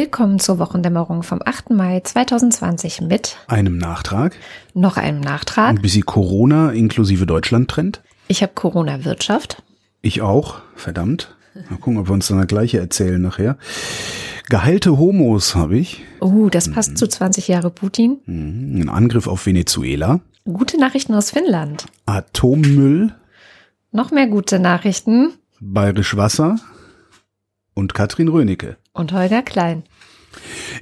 Willkommen zur Wochendämmerung vom 8. Mai 2020 mit einem Nachtrag, noch einem Nachtrag, ein bisschen Corona inklusive Deutschland-Trend. Ich habe Corona-Wirtschaft. Ich auch, verdammt. Mal gucken, ob wir uns dann das gleiche erzählen nachher. Geheilte Homos habe ich. Oh, das passt mhm. zu 20 Jahre Putin. Mhm. Ein Angriff auf Venezuela. Gute Nachrichten aus Finnland. Atommüll. Noch mehr gute Nachrichten. Bayerisch Wasser und Katrin Rönecke. Und Holger Klein.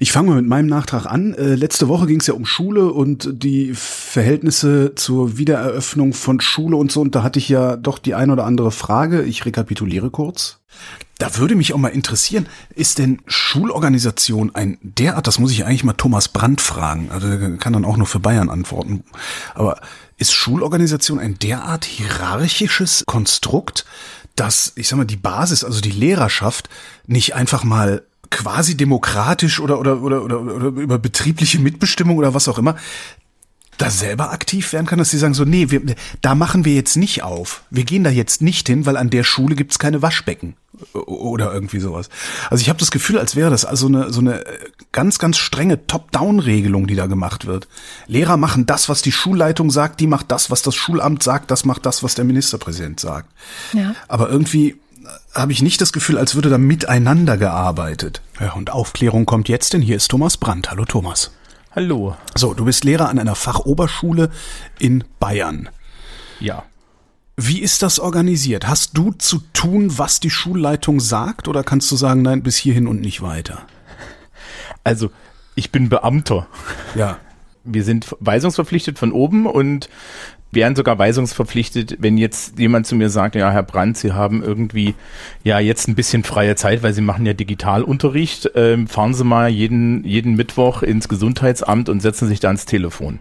Ich fange mal mit meinem Nachtrag an. Äh, letzte Woche ging es ja um Schule und die Verhältnisse zur Wiedereröffnung von Schule und so. Und da hatte ich ja doch die ein oder andere Frage. Ich rekapituliere kurz. Da würde mich auch mal interessieren, ist denn Schulorganisation ein derart, das muss ich eigentlich mal Thomas Brandt fragen, also der kann dann auch nur für Bayern antworten, aber ist Schulorganisation ein derart hierarchisches Konstrukt, dass, ich sag mal, die Basis, also die Lehrerschaft, nicht einfach mal quasi demokratisch oder, oder, oder, oder, oder über betriebliche Mitbestimmung oder was auch immer, da selber aktiv werden kann, dass sie sagen so, nee, wir, da machen wir jetzt nicht auf. Wir gehen da jetzt nicht hin, weil an der Schule gibt's keine Waschbecken oder irgendwie sowas. Also ich habe das Gefühl, als wäre das also eine so eine ganz ganz strenge Top-Down-Regelung, die da gemacht wird. Lehrer machen das, was die Schulleitung sagt, die macht das, was das Schulamt sagt, das macht das, was der Ministerpräsident sagt. Ja. Aber irgendwie habe ich nicht das Gefühl, als würde da miteinander gearbeitet. Ja, und Aufklärung kommt jetzt, denn hier ist Thomas Brandt. Hallo Thomas. Hallo. So, du bist Lehrer an einer Fachoberschule in Bayern. Ja. Wie ist das organisiert? Hast du zu tun, was die Schulleitung sagt, oder kannst du sagen, nein, bis hierhin und nicht weiter? Also, ich bin Beamter. Ja. Wir sind weisungsverpflichtet von oben und wären sogar weisungsverpflichtet, wenn jetzt jemand zu mir sagt, ja, Herr Brandt, Sie haben irgendwie ja jetzt ein bisschen freie Zeit, weil Sie machen ja Digitalunterricht, ähm, fahren Sie mal jeden, jeden Mittwoch ins Gesundheitsamt und setzen sich da ans Telefon.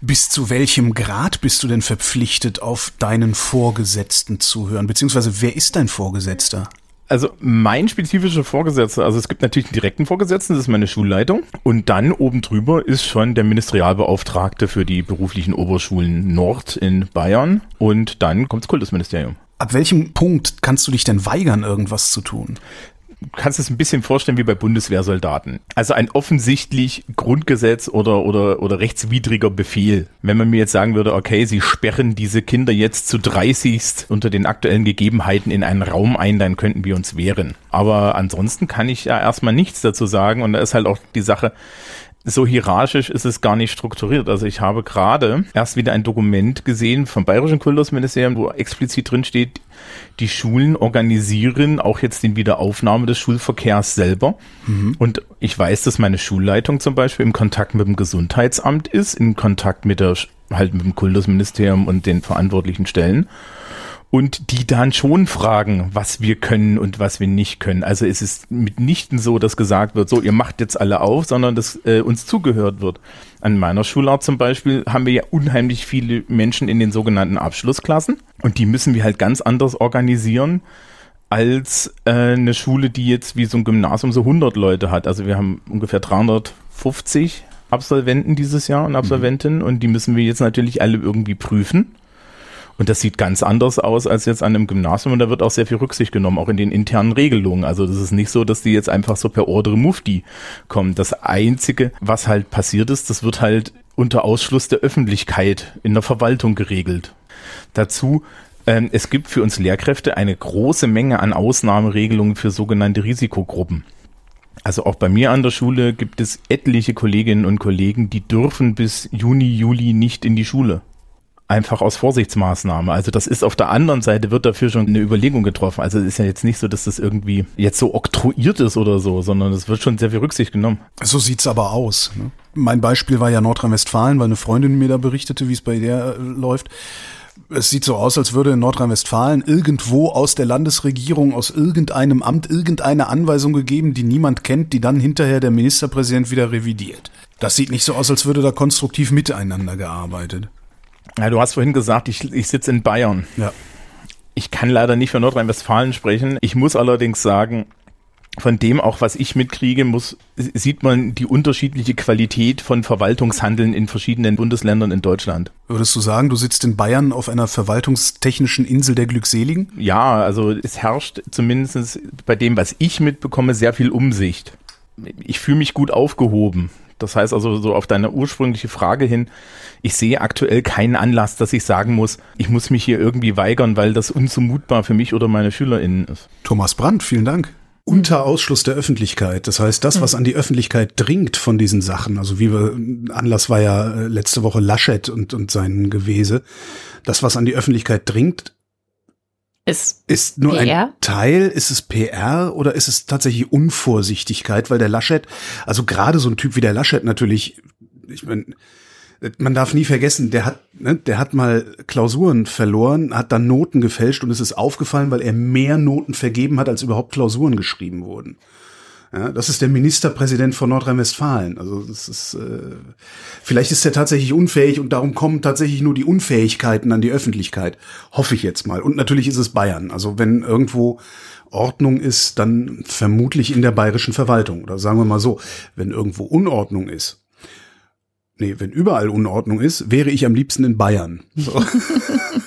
Bis zu welchem Grad bist du denn verpflichtet, auf deinen Vorgesetzten zu hören? Beziehungsweise wer ist dein Vorgesetzter? Also mein spezifischer Vorgesetzter, also es gibt natürlich einen direkten Vorgesetzten, das ist meine Schulleitung. Und dann oben drüber ist schon der Ministerialbeauftragte für die beruflichen Oberschulen Nord in Bayern. Und dann kommt das Kultusministerium. Ab welchem Punkt kannst du dich denn weigern, irgendwas zu tun? Kannst es ein bisschen vorstellen wie bei Bundeswehrsoldaten. Also ein offensichtlich Grundgesetz oder, oder, oder rechtswidriger Befehl. Wenn man mir jetzt sagen würde, okay, sie sperren diese Kinder jetzt zu 30 unter den aktuellen Gegebenheiten in einen Raum ein, dann könnten wir uns wehren. Aber ansonsten kann ich ja erstmal nichts dazu sagen und da ist halt auch die Sache, so hierarchisch ist es gar nicht strukturiert. Also ich habe gerade erst wieder ein Dokument gesehen vom Bayerischen Kultusministerium, wo explizit drin steht, die Schulen organisieren auch jetzt den Wiederaufnahme des Schulverkehrs selber. Mhm. Und ich weiß, dass meine Schulleitung zum Beispiel im Kontakt mit dem Gesundheitsamt ist, in Kontakt mit der halt mit dem Kultusministerium und den verantwortlichen Stellen und die dann schon fragen, was wir können und was wir nicht können. Also es ist mitnichten so, dass gesagt wird, so ihr macht jetzt alle auf, sondern dass äh, uns zugehört wird. An meiner Schulart zum Beispiel haben wir ja unheimlich viele Menschen in den sogenannten Abschlussklassen und die müssen wir halt ganz anders organisieren als äh, eine Schule, die jetzt wie so ein Gymnasium so 100 Leute hat. Also wir haben ungefähr 350 Absolventen dieses Jahr und Absolventinnen mhm. und die müssen wir jetzt natürlich alle irgendwie prüfen. Und das sieht ganz anders aus als jetzt an einem Gymnasium und da wird auch sehr viel Rücksicht genommen, auch in den internen Regelungen. Also das ist nicht so, dass die jetzt einfach so per Ordre Mufti kommen. Das Einzige, was halt passiert ist, das wird halt unter Ausschluss der Öffentlichkeit in der Verwaltung geregelt. Dazu ähm, es gibt für uns Lehrkräfte eine große Menge an Ausnahmeregelungen für sogenannte Risikogruppen. Also auch bei mir an der Schule gibt es etliche Kolleginnen und Kollegen, die dürfen bis Juni, Juli nicht in die Schule einfach aus Vorsichtsmaßnahme. Also das ist auf der anderen Seite wird dafür schon eine Überlegung getroffen. Also es ist ja jetzt nicht so, dass das irgendwie jetzt so oktroyiert ist oder so, sondern es wird schon sehr viel Rücksicht genommen. So sieht's aber aus. Ne? Mein Beispiel war ja Nordrhein-Westfalen, weil eine Freundin mir da berichtete, wie es bei der äh, läuft. Es sieht so aus, als würde in Nordrhein-Westfalen irgendwo aus der Landesregierung, aus irgendeinem Amt, irgendeine Anweisung gegeben, die niemand kennt, die dann hinterher der Ministerpräsident wieder revidiert. Das sieht nicht so aus, als würde da konstruktiv miteinander gearbeitet. Ja, du hast vorhin gesagt, ich, ich sitze in Bayern. Ja. Ich kann leider nicht für Nordrhein-Westfalen sprechen. Ich muss allerdings sagen, von dem auch, was ich mitkriege, muss, sieht man die unterschiedliche Qualität von Verwaltungshandeln in verschiedenen Bundesländern in Deutschland. Würdest du sagen, du sitzt in Bayern auf einer verwaltungstechnischen Insel der Glückseligen? Ja, also es herrscht zumindest bei dem, was ich mitbekomme, sehr viel Umsicht. ich fühle mich gut aufgehoben. Das heißt also so auf deine ursprüngliche Frage hin, ich sehe aktuell keinen Anlass, dass ich sagen muss, ich muss mich hier irgendwie weigern, weil das unzumutbar für mich oder meine SchülerInnen ist. Thomas Brandt, vielen Dank. Unter Ausschluss der Öffentlichkeit. Das heißt, das, was an die Öffentlichkeit dringt von diesen Sachen, also wie wir, Anlass war ja äh, letzte Woche Laschet und, und sein Gewese, das, was an die Öffentlichkeit dringt, Ist, ist nur PR? ein Teil, ist es PR oder ist es tatsächlich Unvorsichtigkeit, weil der Laschet, also gerade so ein Typ wie der Laschet natürlich, ich meine, man darf nie vergessen, der hat, ne, der hat mal Klausuren verloren, hat dann Noten gefälscht und es ist aufgefallen, weil er mehr Noten vergeben hat, als überhaupt Klausuren geschrieben wurden. Ja, das ist der Ministerpräsident von Nordrhein-Westfalen. Also das ist äh, vielleicht ist er tatsächlich unfähig und darum kommen tatsächlich nur die Unfähigkeiten an die Öffentlichkeit. Hoffe ich jetzt mal. Und natürlich ist es Bayern. Also wenn irgendwo Ordnung ist, dann vermutlich in der bayerischen Verwaltung. Oder sagen wir mal so, wenn irgendwo Unordnung ist. Nee, wenn überall Unordnung ist, wäre ich am liebsten in Bayern. So.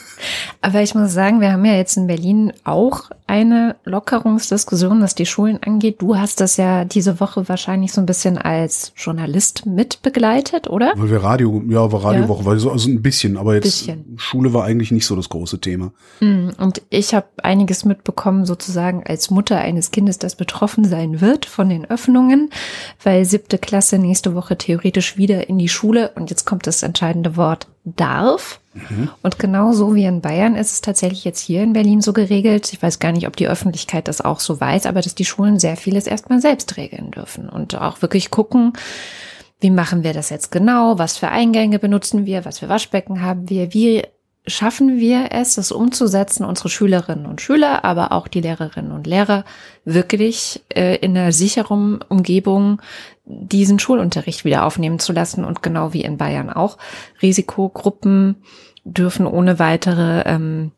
Aber ich muss sagen, wir haben ja jetzt in Berlin auch eine Lockerungsdiskussion, was die Schulen angeht. Du hast das ja diese Woche wahrscheinlich so ein bisschen als Journalist mit begleitet, oder? Weil wir Radio, ja, war Radiowoche, weil so also ein bisschen, aber jetzt Bisschen. Schule war eigentlich nicht so das große Thema. Mm, Und ich habe einiges mitbekommen, sozusagen als Mutter eines Kindes, das betroffen sein wird von den Öffnungen, weil siebte Klasse nächste Woche theoretisch wieder in die Schule und jetzt kommt das entscheidende Wort darf. Und genauso wie in Bayern ist es tatsächlich jetzt hier in Berlin so geregelt. Ich weiß gar nicht, ob die Öffentlichkeit das auch so weiß, aber dass die Schulen sehr vieles erstmal selbst regeln dürfen und auch wirklich gucken, wie machen wir das jetzt genau? Was für Eingänge benutzen wir? Was für Waschbecken haben wir? Wie schaffen wir es, das umzusetzen, unsere Schülerinnen und Schüler, aber auch die Lehrerinnen und Lehrer wirklich äh, in einer sicheren Umgebung diesen Schulunterricht wieder aufnehmen zu lassen und genau wie in Bayern auch. Risikogruppen dürfen ohne weitere ähm,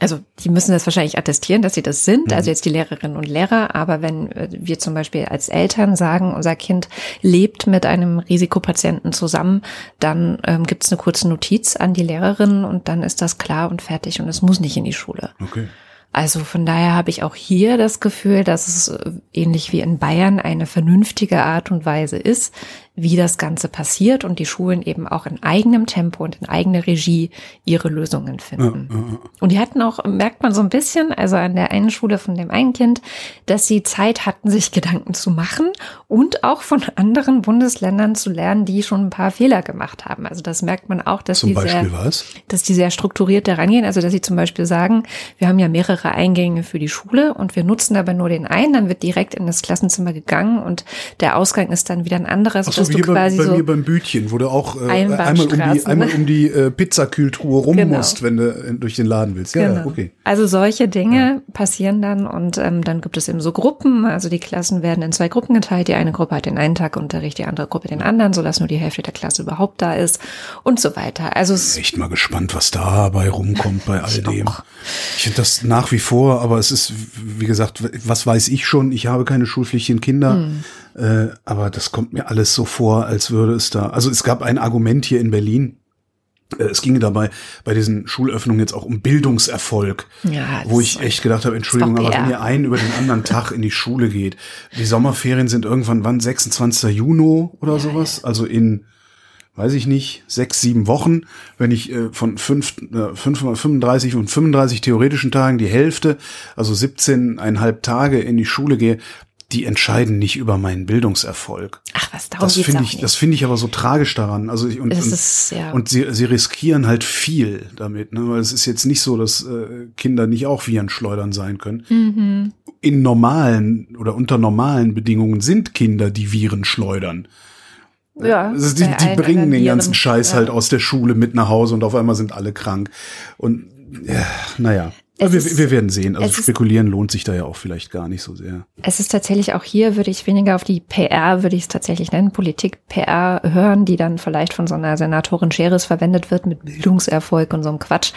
also die müssen das wahrscheinlich attestieren, dass sie das sind, also jetzt die Lehrerinnen und Lehrer, aber wenn äh, wir zum Beispiel als Eltern sagen, unser Kind lebt mit einem Risikopatienten zusammen, dann ähm, gibt es eine kurze Notiz an die Lehrerinnen und dann ist das klar und fertig und es muss nicht in die Schule. Okay. Also von daher habe ich auch hier das Gefühl, dass es äh, ähnlich wie in Bayern eine vernünftige Art und Weise ist, wie das Ganze passiert und die Schulen eben auch in eigenem Tempo und in eigener Regie ihre Lösungen finden. Und die hatten auch, merkt man so ein bisschen, also an der einen Schule von dem einen Kind, dass sie Zeit hatten, sich Gedanken zu machen und auch von anderen Bundesländern zu lernen, die schon ein paar Fehler gemacht haben. Also das merkt man auch, dass Zum die Beispiel sehr, was? dass die sehr strukturiert da rangehen. Also dass sie zum Beispiel sagen, wir haben ja mehrere Eingänge für die Schule und wir nutzen aber nur den einen, dann wird direkt in das Klassenzimmer gegangen und der Ausgang ist dann wieder ein anderer, so, wie du hier bei, quasi bei so mir beim Bütchen, wo du auch äh, einmal um die, einmal ne? um die äh, Pizzakühltruhe rum Genau. musst, wenn du äh, durch den Laden willst. Ja, Genau. okay. Also solche Dinge passieren dann und ähm, dann gibt es eben so Gruppen, also die Klassen werden in zwei Gruppen geteilt. Die eine Gruppe hat den einen Tag Unterricht, die andere Gruppe den anderen, sodass nur die Hälfte der Klasse überhaupt da ist und so weiter. Also Echt mal gespannt, was dabei rumkommt bei all dem. Ich finde das nach wie vor, aber es ist, wie gesagt, was weiß ich schon? Ich habe keine schulpflichtigen Kinder, Hm. äh, aber das kommt mir alles so vor, als würde es da. Also es gab ein Argument hier in Berlin. äh, Es ginge dabei bei diesen Schulöffnungen jetzt auch um Bildungserfolg, Ja, wo ich echt gedacht habe, Entschuldigung, aber wenn ihr einen über den anderen Tag in die Schule geht, die Sommerferien sind irgendwann wann 26. Juni oder sowas, also in weiß ich nicht, sechs, sieben Wochen, wenn ich äh, von fünf, äh, 535 und 35 theoretischen Tagen die Hälfte, also 17,5 Tage in die Schule gehe, die entscheiden nicht über meinen Bildungserfolg. ach was, darum Das finde ich, nicht. das finde ich aber so tragisch daran. Also ich, und, Es und, ist, ja. und sie, sie riskieren halt viel damit, ne? weil es ist jetzt nicht so, dass äh, Kinder nicht auch Viren schleudern sein können. Mhm. In normalen oder unter normalen Bedingungen sind Kinder, die Viren schleudern. Ja, Also die, die bringen den ganzen Scheiß Ja. halt aus der Schule mit nach Hause und auf einmal sind alle krank. Und ja, naja. Aber wir, ist- wir werden sehen. Also es ist- spekulieren lohnt sich da ja auch vielleicht gar nicht so sehr. Es ist tatsächlich auch hier, würde ich weniger auf die PR, würde ich es tatsächlich nennen, Politik-PR hören, die dann vielleicht von so einer Senatorin Scheres verwendet wird mit Bildungserfolg und so einem Quatsch,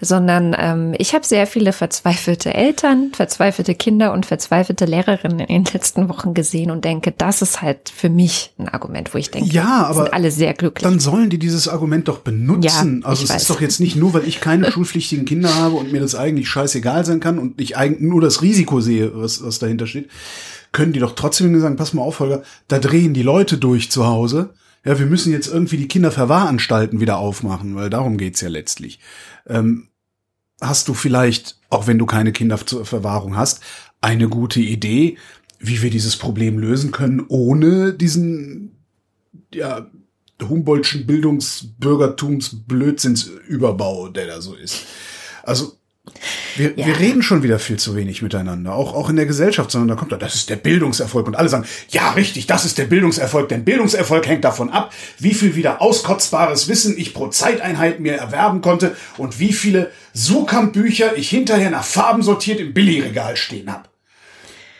sondern ähm, ich habe sehr viele verzweifelte Eltern, verzweifelte Kinder und verzweifelte Lehrerinnen in den letzten Wochen gesehen und denke, das ist halt für mich ein Argument, wo ich denke, Ja, aber sind alle sehr glücklich. Dann sollen die dieses Argument doch benutzen. Ja, also es weiß. ist doch jetzt nicht nur, weil ich keine schulpflichtigen Kinder habe und mir das eigentlich scheißegal sein kann und ich eigentlich nur das Risiko sehe, was, was dahinter steht. können die doch trotzdem sagen, pass mal auf, Holger, da drehen die Leute durch zu Hause. Ja, wir müssen jetzt irgendwie die Kinderverwahranstalten wieder aufmachen, weil darum geht's ja letztlich. Ähm, hast du vielleicht, auch wenn du keine Kinder zur Verwahrung hast, eine gute Idee, wie wir dieses Problem lösen können, ohne diesen, ja, Humboldtschen Bildungsbürgertumsblödsinnsüberbau, der da so ist. Also wir, ja. wir reden schon wieder viel zu wenig miteinander, auch, auch in der Gesellschaft, sondern da kommt da, das ist der Bildungserfolg und alle sagen, ja, richtig, das ist der Bildungserfolg, denn Bildungserfolg hängt davon ab, wie viel wieder auskotzbares Wissen ich pro Zeiteinheit mir erwerben konnte und wie viele Sukamp-Bücher ich hinterher nach Farben sortiert im Billigregal stehen habe.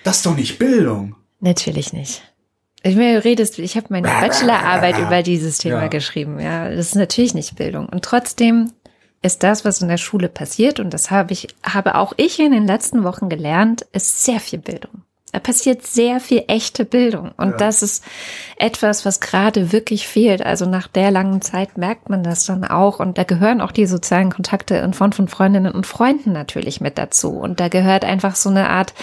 Das ist doch nicht Bildung. Natürlich nicht. Ich meine, redest, ich habe meine Bachelorarbeit über dieses Thema ja. geschrieben. Ja, das ist natürlich nicht Bildung. Und trotzdem ist das, was in der Schule passiert, und das habe ich, habe auch ich in den letzten Wochen gelernt, ist sehr viel Bildung. Da passiert sehr viel echte Bildung. Und ja. das ist etwas, was gerade wirklich fehlt. Also nach der langen Zeit merkt man das dann auch. Und da gehören auch die sozialen Kontakte in Form von Freundinnen und Freunden natürlich mit dazu. Und da gehört einfach so eine Art,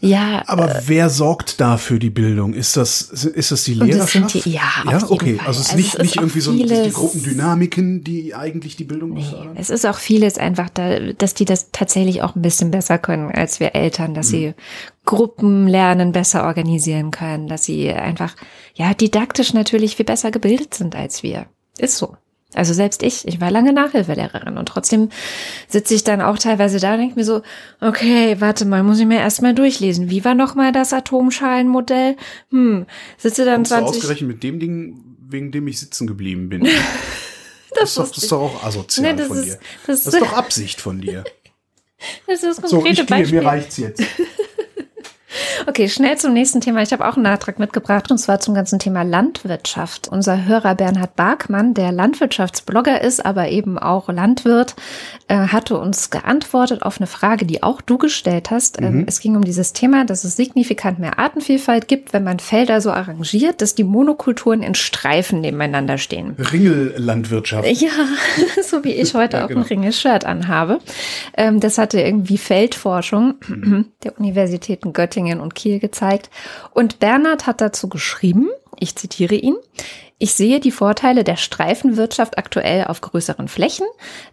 ja. Aber äh, wer sorgt da für die Bildung? Ist das, ist das die Lehrerschaft? Das die, ja, ja, okay. Fall. Also es ist also nicht, es ist nicht irgendwie so vieles, die Gruppendynamiken, die eigentlich die Bildung nee, Es ist auch vieles einfach da, dass die das tatsächlich auch ein bisschen besser können als wir Eltern, dass mhm. sie Gruppenlernen besser organisieren können, dass sie einfach, ja, didaktisch natürlich viel besser gebildet sind als wir. Ist so. Also selbst ich, ich war lange Nachhilfelehrerin und trotzdem sitze ich dann auch teilweise da und denke mir so, okay, warte mal, muss ich mir erstmal durchlesen. Wie war nochmal das Atomschalenmodell? Hm, sitze dann Kommst 20... Du ausgerechnet mit dem Ding, wegen dem ich sitzen geblieben bin. das, das, ist doch, das ist doch auch asozial nee, von ist, dir. Das, das, ist doch Absicht von dir. Das ist das konkrete so, ich gehe, Beispiel. mir reicht's jetzt. Okay, schnell zum nächsten Thema. Ich habe auch einen Nachtrag mitgebracht und zwar zum ganzen Thema Landwirtschaft. Unser Hörer Bernhard Barkmann, der Landwirtschaftsblogger ist, aber eben auch Landwirt, äh, hatte uns geantwortet auf eine Frage, die auch du gestellt hast. Ähm, mhm. es ging um dieses Thema, dass es signifikant mehr Artenvielfalt gibt, wenn man Felder so arrangiert, dass die Monokulturen in Streifen nebeneinander stehen. Ringellandwirtschaft. Ja, so wie ich heute ja, auch genau. ein Ringelshirt anhabe. Ähm, das hatte irgendwie Feldforschung der Universitäten Göttingen und Kiel gezeigt. Und Bernhard hat dazu geschrieben, ich zitiere ihn, ich sehe die Vorteile der Streifenwirtschaft aktuell auf größeren Flächen.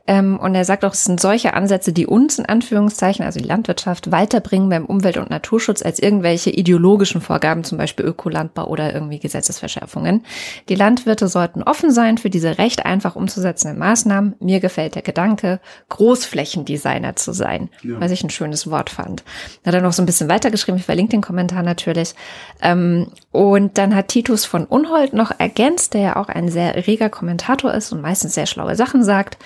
Ähm, und er sagt auch, es sind solche Ansätze, die uns in Anführungszeichen, also die Landwirtschaft, weiterbringen beim Umwelt- und Naturschutz als irgendwelche ideologischen Vorgaben, zum Beispiel Ökolandbau oder irgendwie Gesetzesverschärfungen. Die Landwirte sollten offen sein für diese recht einfach umzusetzenden Maßnahmen. Mir gefällt der Gedanke, Großflächendesigner zu sein, ja. was ich ein schönes Wort fand. Hat er noch so ein bisschen weitergeschrieben, ich verlinke den Kommentar natürlich. Ähm, und dann hat Titus von Unhold noch ergänzt, Lenz, der ja auch ein sehr reger Kommentator ist und meistens sehr schlaue Sachen sagt.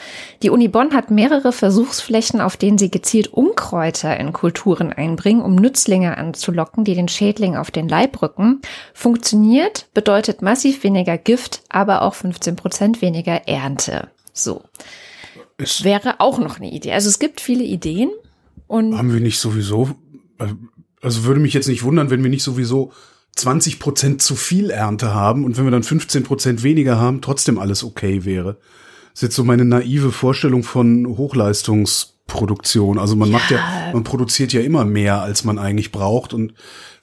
Die Uni Bonn hat mehrere Versuchsflächen, auf denen sie gezielt Unkräuter in Kulturen einbringen, um Nützlinge anzulocken, die den Schädling auf den Leib rücken. Funktioniert, bedeutet massiv weniger Gift, aber auch 15 Prozent weniger Ernte. So. Es wäre auch noch eine Idee. Also es gibt viele Ideen und. Haben wir nicht sowieso, also würde mich jetzt nicht wundern, wenn wir nicht sowieso 20 Prozent zu viel Ernte haben und wenn wir dann 15 Prozent weniger haben, trotzdem alles okay wäre. Das ist jetzt so meine naive Vorstellung von Hochleistungsproduktion. Also man ja. macht ja, man produziert ja immer mehr, als man eigentlich braucht und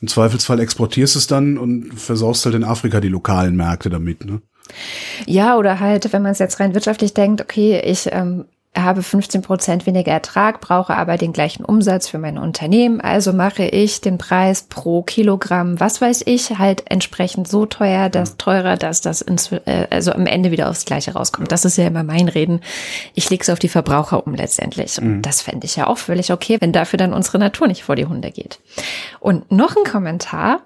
im Zweifelsfall exportierst es dann und versorgst halt in Afrika die lokalen Märkte damit, ne? Ja, oder halt, wenn man es jetzt rein wirtschaftlich denkt, okay, ich ähm, habe 15 Prozent weniger Ertrag, brauche aber den gleichen Umsatz für mein Unternehmen. Also mache ich den Preis pro Kilogramm, was weiß ich, halt entsprechend so teuer, dass teurer, dass das ins, äh, also am Ende wieder aufs Gleiche rauskommt. Das ist ja immer mein Reden. Ich lege es auf die Verbraucher um letztendlich. Und mhm. das fände ich ja auch völlig okay, wenn dafür dann unsere Natur nicht vor die Hunde geht. Und noch ein Kommentar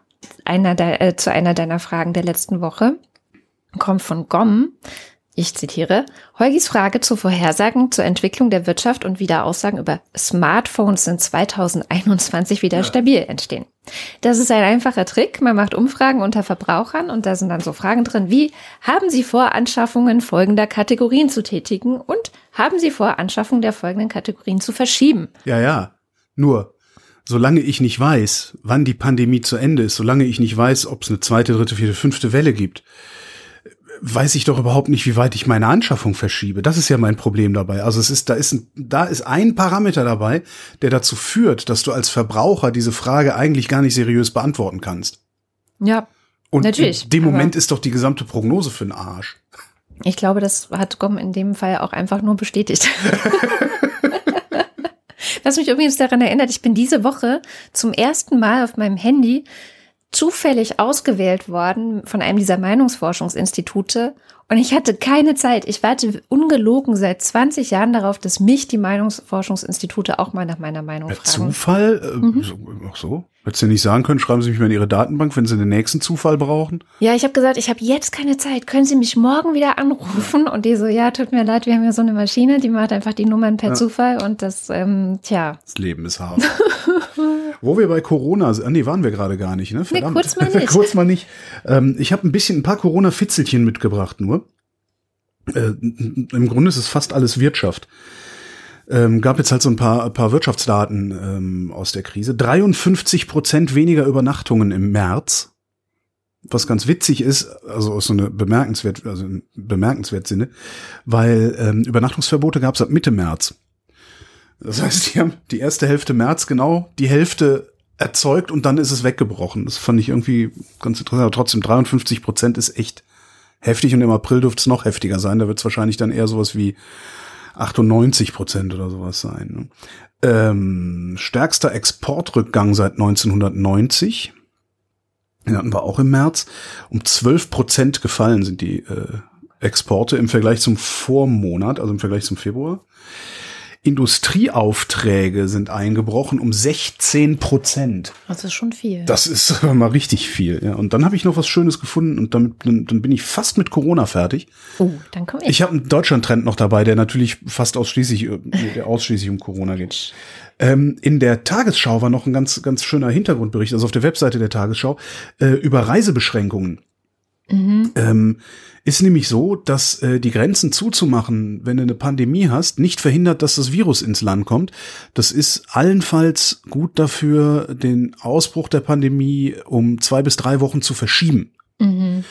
einer der, äh, zu einer deiner Fragen der letzten Woche kommt von Gom. Ich zitiere, Holgis Frage zu Vorhersagen zur Entwicklung der Wirtschaft und wieder Aussagen über Smartphones in 2021 wieder ja. stabil entstehen. Das ist ein einfacher Trick. Man macht Umfragen unter Verbrauchern und da sind dann so Fragen drin wie, haben Sie vor, Anschaffungen folgender Kategorien zu tätigen und haben Sie vor, Anschaffungen der folgenden Kategorien zu verschieben? Ja, ja. Nur, solange ich nicht weiß, wann die Pandemie zu Ende ist, solange ich nicht weiß, ob es eine zweite, dritte, vierte, fünfte Welle gibt, weiß ich doch überhaupt nicht, wie weit ich meine Anschaffung verschiebe. Das ist ja mein Problem dabei. Also es ist, da ist ein, da ist ein Parameter dabei, der dazu führt, dass du als Verbraucher diese Frage eigentlich gar nicht seriös beantworten kannst. Ja, Und Natürlich, in dem Moment ist doch die gesamte Prognose für den Arsch. ich glaube, das hat Gom in dem Fall auch einfach nur bestätigt. Was mich übrigens daran erinnert, ich bin diese Woche zum ersten Mal auf meinem Handy zufällig ausgewählt worden von einem dieser Meinungsforschungsinstitute und ich hatte keine Zeit. Ich warte ungelogen seit 20 Jahren darauf, dass mich die Meinungsforschungsinstitute auch mal nach meiner Meinung fragen. Zufall? Äh, Mhm. so, ach so? Hättest du nicht sagen können, schreiben Sie mich mal in Ihre Datenbank, wenn Sie den nächsten Zufall brauchen? Ja, ich habe gesagt, ich habe jetzt keine Zeit. Können Sie mich morgen wieder anrufen? Und die so, ja, tut mir leid, wir haben ja so eine Maschine, die macht einfach die Nummern per Ja. Zufall und das, ähm, tja. Das Leben ist hart. Wo wir bei Corona sind, ah, nee, waren wir gerade gar nicht, ne? Verdammt. kurz mal nicht. kurz mal nicht. Ähm, ich habe ein bisschen, ein paar Corona-Fitzelchen mitgebracht nur. Äh, Im Grunde ist es fast alles Wirtschaft. Ähm, gab jetzt halt so ein paar, ein paar Wirtschaftsdaten ähm, aus der Krise. 53 Prozent weniger Übernachtungen im März. Was ganz witzig ist, also aus so eine bemerkenswert, also bemerkenswert Sinne, weil ähm, Übernachtungsverbote gab es ab Mitte März. Das heißt, die haben die erste Hälfte März genau die Hälfte erzeugt und dann ist es weggebrochen. Das fand ich irgendwie ganz interessant. Aber trotzdem 53 Prozent ist echt heftig und im April dürfte es noch heftiger sein. Da wird es wahrscheinlich dann eher sowas wie 98 Prozent oder sowas sein. Ne? Ähm, stärkster Exportrückgang seit 1990. Den hatten wir auch im März. Um 12 Prozent gefallen sind die äh, Exporte im Vergleich zum Vormonat, also im Vergleich zum Februar. Industrieaufträge sind eingebrochen um 16 Prozent. Das ist schon viel. Das ist mal richtig viel. Ja. Und dann habe ich noch was Schönes gefunden und damit dann, dann bin ich fast mit Corona fertig. oh, dann komm ich. Ich habe einen Deutschland-Trend noch dabei, der natürlich fast ausschließlich, äh, der ausschließlich um Corona geht. Ähm, in der Tagesschau war noch ein ganz, ganz schöner Hintergrundbericht, also auf der Webseite der Tagesschau, äh, über Reisebeschränkungen. Ähm, ist nämlich so, dass äh, die Grenzen zuzumachen, wenn du eine Pandemie hast, nicht verhindert, dass das Virus ins Land kommt. Das ist allenfalls gut dafür, den Ausbruch der Pandemie um zwei bis drei Wochen zu verschieben. Mhm.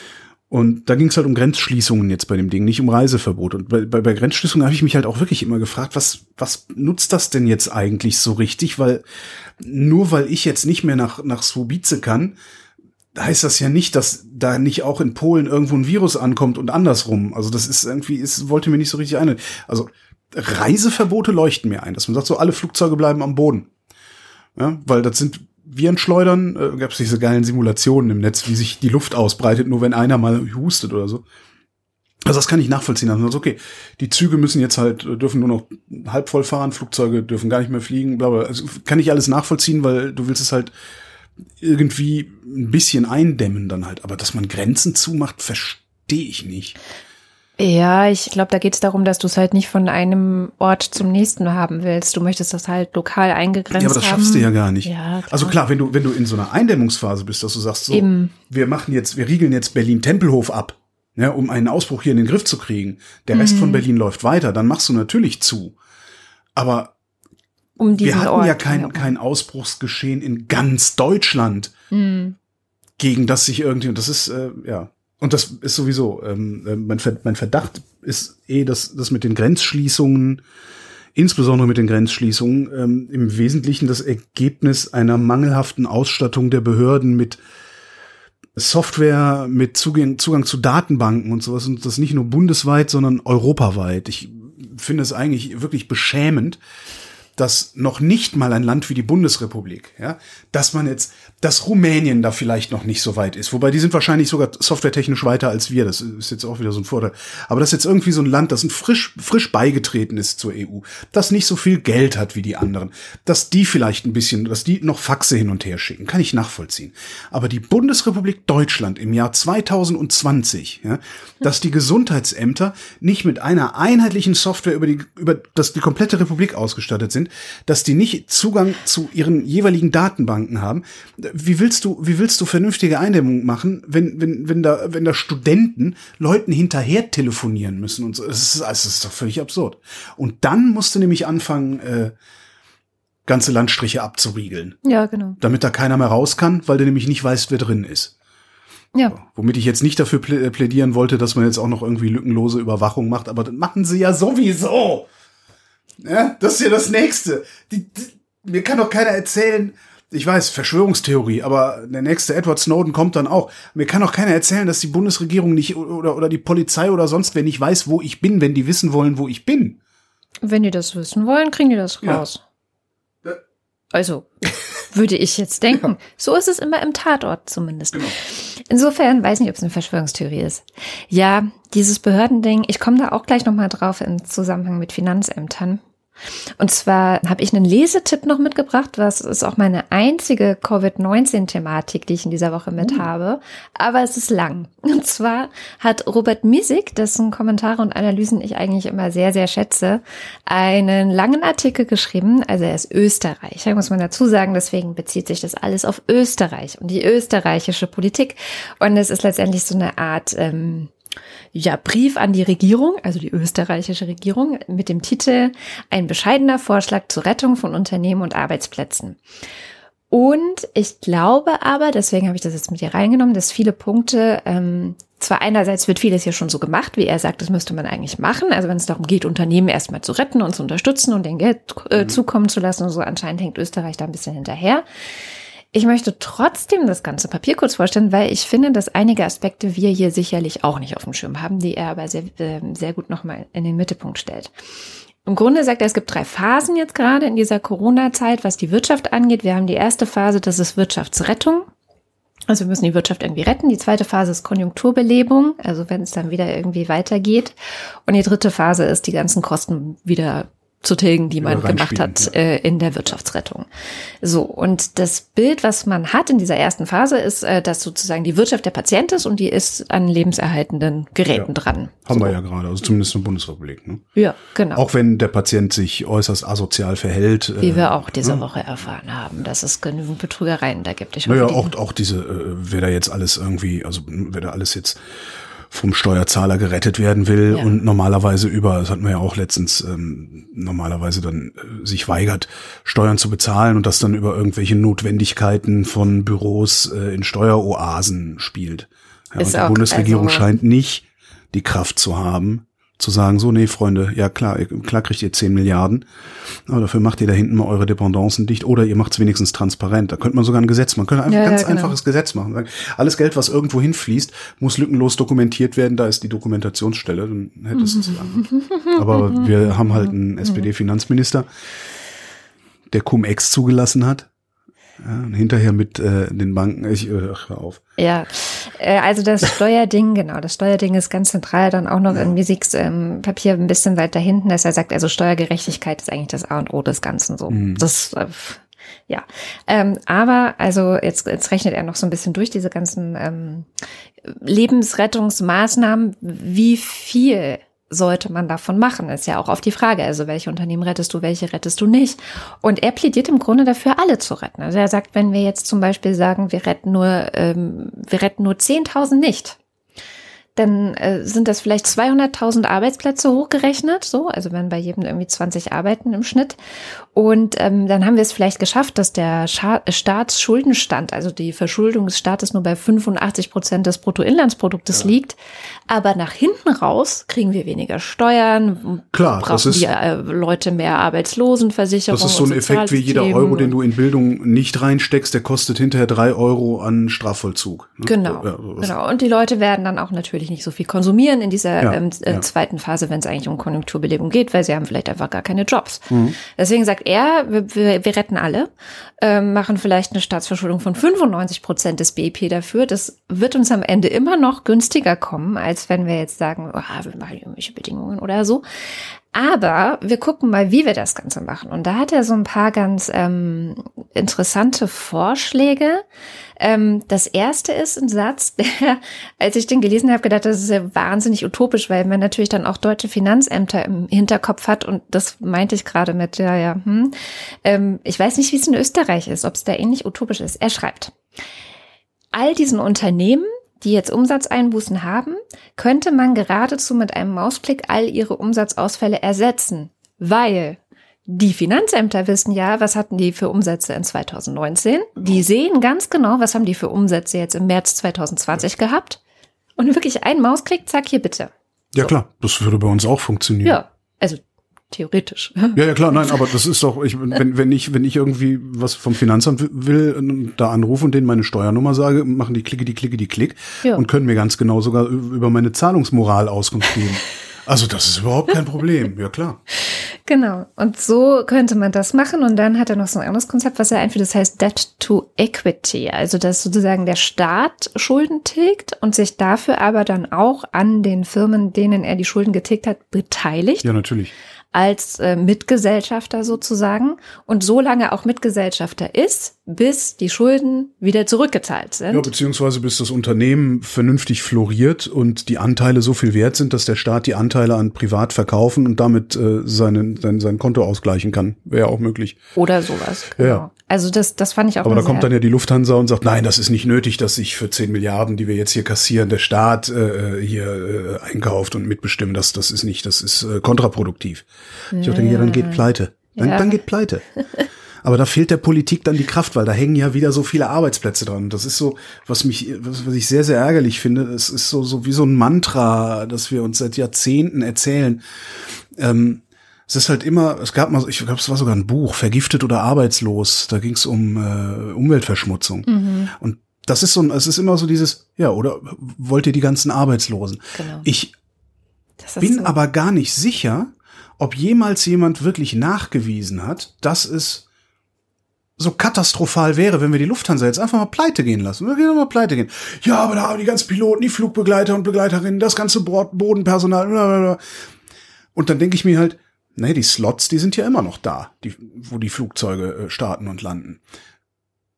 Und da ging es halt um Grenzschließungen jetzt bei dem Ding, nicht um Reiseverbot. Und bei, bei, bei Grenzschließungen habe ich mich halt auch wirklich immer gefragt, was, was nutzt das denn jetzt eigentlich so richtig? Weil nur weil ich jetzt nicht mehr nach, nach Swobice kann, heißt das ja nicht, dass da nicht auch in Polen irgendwo ein Virus ankommt und andersrum. Also das ist irgendwie, ist, wollte mir nicht so richtig ein. Also Reiseverbote leuchten mir ein, dass man sagt, so alle Flugzeuge bleiben am Boden. Ja, weil das sind Virenschleudern, äh, gab es diese geilen Simulationen im Netz, wie sich die Luft ausbreitet, nur wenn einer mal hustet oder so. Also das kann ich nachvollziehen. Also okay, die Züge müssen jetzt halt, äh, dürfen nur noch halb voll fahren, Flugzeuge dürfen gar nicht mehr fliegen, bla bla. Also kann ich alles nachvollziehen, weil du willst es halt irgendwie ein bisschen eindämmen dann halt. Aber dass man Grenzen zumacht, verstehe ich nicht. Ja, ich glaube, da geht es darum, dass du es halt nicht von einem Ort zum nächsten haben willst. Du möchtest das halt lokal eingegrenzt Ja, aber das haben. schaffst du ja gar nicht. Ja, klar. Also klar, wenn du, wenn du in so einer Eindämmungsphase bist, dass du sagst, so, Eben. wir machen jetzt, wir riegeln jetzt Berlin-Tempelhof ab, ja, um einen Ausbruch hier in den Griff zu kriegen. Der Rest Mhm. von Berlin läuft weiter, dann machst du natürlich zu. Aber um diesen wir hatten Ort. ja kein, kein Ausbruchsgeschehen in ganz Deutschland, Mhm. gegen das sich irgendwie, und das ist, äh, ja, und das ist sowieso, ähm, äh, mein, Ver mein Verdacht ist eh, dass das mit den Grenzschließungen, insbesondere mit den Grenzschließungen, ähm, im Wesentlichen das Ergebnis einer mangelhaften Ausstattung der Behörden mit Software, mit Zugang, Zugang zu Datenbanken und sowas, und das nicht nur bundesweit, sondern europaweit. Ich finde es eigentlich wirklich beschämend, dass noch nicht mal ein Land wie die Bundesrepublik, ja, dass man jetzt, dass Rumänien da vielleicht noch nicht so weit ist, wobei die sind wahrscheinlich sogar softwaretechnisch weiter als wir, das ist jetzt auch wieder so ein Vorteil. Aber das ist jetzt irgendwie so ein Land, das ein frisch, frisch beigetreten ist zur EU, das nicht so viel Geld hat wie die anderen, dass die vielleicht ein bisschen, dass die noch Faxe hin und her schicken, kann ich nachvollziehen. Aber die Bundesrepublik Deutschland im Jahr 2020, ja, dass die Gesundheitsämter nicht mit einer einheitlichen Software über die, über das die komplette Republik ausgestattet sind, dass die nicht Zugang zu ihren jeweiligen Datenbanken haben. Wie willst du, wie willst du vernünftige Eindämmung machen, wenn, wenn, wenn da, wenn da Studenten Leuten hinterher telefonieren müssen und so? Es ist, es ist doch völlig absurd. Und dann musst du nämlich anfangen, äh, ganze Landstriche abzuriegeln Ja, genau. damit da keiner mehr raus kann, weil du nämlich nicht weißt, wer drin ist. Ja. Womit ich jetzt nicht dafür plä- plädieren wollte, dass man jetzt auch noch irgendwie lückenlose Überwachung macht, aber das machen sie ja sowieso. Ja, das ist ja das Nächste. Die, die, mir kann doch keiner erzählen, ich weiß, Verschwörungstheorie, aber der nächste Edward Snowden kommt dann auch. Mir kann doch keiner erzählen, dass die Bundesregierung nicht oder, oder die Polizei oder sonst wer nicht weiß, wo ich bin, wenn die wissen wollen, wo ich bin. Wenn die das wissen wollen, kriegen die das raus. Ja. Also, würde ich jetzt denken. So ist es immer im Tatort zumindest. Genau. Insofern weiß nicht, ob es eine Verschwörungstheorie ist. Ja, dieses Behördending, ich komme da auch gleich nochmal drauf im Zusammenhang mit Finanzämtern. Und zwar habe ich einen Lesetipp noch mitgebracht, was ist auch meine einzige Covid-19-Thematik, die ich in dieser Woche mit habe. Aber es ist lang. Und zwar hat Robert Misig, dessen Kommentare und Analysen ich eigentlich immer sehr, sehr schätze, einen langen Artikel geschrieben. Also er ist Österreicher, muss man dazu sagen. Deswegen bezieht sich das alles auf Österreich und die österreichische Politik. Und es ist letztendlich so eine Art, ähm, ja, Brief an die Regierung, also die österreichische Regierung, mit dem Titel Ein bescheidener Vorschlag zur Rettung von Unternehmen und Arbeitsplätzen. Und ich glaube aber, deswegen habe ich das jetzt mit hier reingenommen, dass viele Punkte, ähm, zwar einerseits wird vieles hier schon so gemacht, wie er sagt, das müsste man eigentlich machen. Also wenn es darum geht, Unternehmen erstmal zu retten und zu unterstützen und den Geld äh, zukommen zu lassen und so, anscheinend hängt Österreich da ein bisschen hinterher. Ich möchte trotzdem das ganze Papier kurz vorstellen, weil ich finde, dass einige Aspekte wir hier sicherlich auch nicht auf dem Schirm haben, die er aber sehr, äh, sehr gut nochmal in den Mittelpunkt stellt. Im Grunde sagt er, es gibt drei Phasen jetzt gerade in dieser Corona-Zeit, was die Wirtschaft angeht. Wir haben die erste Phase, das ist Wirtschaftsrettung. Also wir müssen die Wirtschaft irgendwie retten. Die zweite Phase ist Konjunkturbelebung, also wenn es dann wieder irgendwie weitergeht. Und die dritte Phase ist, die ganzen Kosten wieder zu tilgen, die man gemacht hat äh, in der Wirtschaftsrettung. So, und das Bild, was man hat in dieser ersten Phase, ist, äh, dass sozusagen die Wirtschaft der Patient ist und die ist an lebenserhaltenden Geräten Ja. dran. Haben so. wir ja gerade, also zumindest in der Bundesrepublik. Ne? Ja, genau. Auch wenn der Patient sich äußerst asozial verhält. Wie äh, wir auch diese Woche erfahren haben, dass es genügend Betrügereien da gibt. Ich hoffe, Naja, auch, auch diese, äh, wer da jetzt alles irgendwie, also wer da alles jetzt vom Steuerzahler gerettet werden will Ja. und normalerweise über, das hatten wir ja auch letztens, ähm, normalerweise dann äh, sich weigert, Steuern zu bezahlen und das dann über irgendwelche Notwendigkeiten von Büros äh, in Steueroasen spielt. Ja, die Bundesregierung also- scheint nicht die Kraft zu haben, zu sagen, so, nee, Freunde, ja klar, ihr- klar kriegt ihr 10 Milliarden, aber dafür macht ihr da hinten mal eure Dependancen dicht oder ihr macht es wenigstens transparent. Da könnte man sogar ein Gesetz machen. Man könnte einfach Ja, ein ganz ja, genau. einfaches Gesetz machen. Alles Geld, was irgendwo hinfließt, muss lückenlos dokumentiert werden. Da ist die Dokumentationsstelle. Dann hättest du es. Aber wir haben halt einen SPD-Finanzminister, der Cum-Ex zugelassen hat. Ja, hinterher mit äh, den Banken, ich, äh, ach, hör auf. Ja, äh, also das Steuerding, genau, das Steuerding ist ganz zentral, dann auch noch in Misiks ähm, Papier ein bisschen weiter hinten, dass er sagt, also Steuergerechtigkeit ist eigentlich das A und O des Ganzen so. Das, äh, ja. Ähm, aber, also jetzt, jetzt rechnet er noch so ein bisschen durch diese ganzen ähm, Lebensrettungsmaßnahmen, wie viel sollte man davon machen? Ist ja auch auf die Frage. Also welche Unternehmen rettest du, welche rettest du nicht? Und er plädiert im Grunde dafür, alle zu retten. Also er sagt, wenn wir jetzt zum Beispiel sagen, wir retten nur, ähm, wir retten nur 10.000 nicht, dann äh, sind das vielleicht 200.000 Arbeitsplätze hochgerechnet, so, also wenn bei jedem irgendwie 20 arbeiten im Schnitt. Und ähm, dann haben wir es vielleicht geschafft, dass der Scha Staatsschuldenstand, also die Verschuldung des Staates nur bei 85 Prozent des Bruttoinlandsproduktes liegt. Aber nach hinten raus kriegen wir weniger Steuern, Klar, brauchen das ist- die äh, Leute mehr Arbeitslosenversicherung. Das ist so ein Effekt wie jeder Euro, den du in Bildung nicht reinsteckst, der kostet hinterher drei Euro an Strafvollzug. ne? Genau, Ja, genau. Und die Leute werden dann auch natürlich nicht so viel konsumieren in dieser Ja, ähm, äh, ja. zweiten Phase, wenn es eigentlich um Konjunkturbelebung geht, weil sie haben vielleicht einfach gar keine Jobs. Mhm. Deswegen sagt er, wir, wir, wir retten alle, ähm, machen vielleicht eine Staatsverschuldung von 95 Prozent des BIP dafür. Das wird uns am Ende immer noch günstiger kommen, als wenn wir jetzt sagen, oh, wir machen irgendwelche Bedingungen oder so. Aber wir gucken mal, wie wir das Ganze machen. Und da hat er so ein paar ganz ähm, interessante Vorschläge. Ähm, das erste ist ein Satz, der, als ich den gelesen habe, gedacht, das ist ja wahnsinnig utopisch, weil man natürlich dann auch deutsche Finanzämter im Hinterkopf hat. Und das meinte ich gerade mit, ja, ja, hm. ähm, ich weiß nicht, wie es in Österreich ist, ob es da ähnlich utopisch ist. Er schreibt, all diesen Unternehmen, die jetzt Umsatzeinbußen haben, könnte man geradezu mit einem Mausklick all ihre Umsatzausfälle ersetzen, weil Die Finanzämter wissen ja, was hatten die für Umsätze in 2019. Die sehen ganz genau, was haben die für Umsätze jetzt im März 2020 gehabt. Und wirklich ein Mausklick, zack, hier bitte. Ja klar, das würde bei uns auch funktionieren. Ja, also theoretisch. Ja, ja klar, nein, aber das ist doch, ich, wenn, wenn ich, wenn ich irgendwie was vom Finanzamt will, da anrufe und denen meine Steuernummer sage, machen die Klicke, die Klicke, die Klick Ja. und können mir ganz genau sogar über meine Zahlungsmoral Auskunft geben. Also das ist überhaupt kein Problem, ja klar. Genau. Und so könnte man das machen. Und dann hat er noch so ein anderes Konzept, was er einführt, das heißt Debt to Equity. Also, dass sozusagen der Staat Schulden tilgt und sich dafür aber dann auch an den Firmen, denen er die Schulden getilgt hat, beteiligt. Ja, natürlich. Als äh, Mitgesellschafter sozusagen und so lange auch Mitgesellschafter ist, bis die Schulden wieder zurückgezahlt sind. Ja, beziehungsweise bis das Unternehmen vernünftig floriert und die Anteile so viel wert sind, dass der Staat die Anteile an privat verkaufen und damit äh, seinen, sein, sein Konto ausgleichen kann. Wäre ja auch möglich. Oder sowas. Ja. Also das, das fand ich auch Aber da kommt dann ja die Lufthansa und sagt, nein, das ist nicht nötig, dass sich für 10 Milliarden, die wir jetzt hier kassieren, der Staat äh, hier äh, einkauft und mitbestimmt. Das, das ist nicht, das ist äh, kontraproduktiv. Ich denke, ja, dann geht pleite. Dann, Ja. dann geht pleite. Aber da fehlt der Politik dann die Kraft, weil da hängen ja wieder so viele Arbeitsplätze dran. Das ist so, was mich, was, was ich sehr, sehr ärgerlich finde. Es ist so, so wie so ein Mantra, das wir uns seit Jahrzehnten erzählen. Ähm, es ist halt immer, es gab mal, ich glaube, es war sogar ein Buch, Vergiftet oder Arbeitslos. Da ging es um äh, Umweltverschmutzung. Und das ist so, ein, es ist immer so dieses, ja, oder wollt ihr die ganzen Arbeitslosen? Genau. Ich bin so. aber gar nicht sicher, ob jemals jemand wirklich nachgewiesen hat, dass es so katastrophal wäre, wenn wir die Lufthansa jetzt einfach mal pleite gehen lassen. Wir gehen mal pleite gehen. Ja, aber da haben die ganzen Piloten, die Flugbegleiter und Begleiterinnen, das ganze Bodenpersonal. Blablabla. Und dann denke ich mir halt, nee, die Slots, die sind ja immer noch da, die, wo die Flugzeuge äh, starten und landen.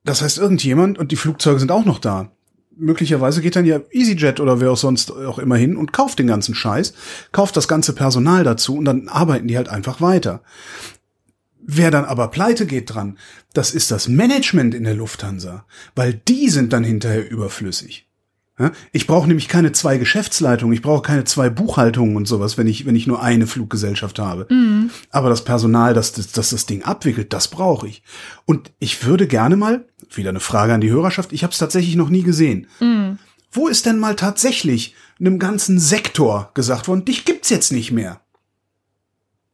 Das heißt, irgendjemand und die Flugzeuge sind auch noch da. Möglicherweise geht dann ja EasyJet oder wer auch sonst auch immer hin und kauft den ganzen Scheiß, kauft das ganze Personal dazu und dann arbeiten die halt einfach weiter. Wer dann aber pleite geht dran, das ist das Management in der Lufthansa, weil die sind dann hinterher überflüssig. Ich brauche nämlich keine zwei Geschäftsleitungen, ich brauche keine zwei Buchhaltungen und sowas, wenn ich, wenn ich nur eine Fluggesellschaft habe. Aber das Personal, das, das, das das Ding abwickelt, das brauche ich. Und ich würde gerne mal, wieder eine Frage an die Hörerschaft, ich habe es tatsächlich noch nie gesehen. Wo ist denn mal tatsächlich einem ganzen Sektor gesagt worden, dich gibt's jetzt nicht mehr?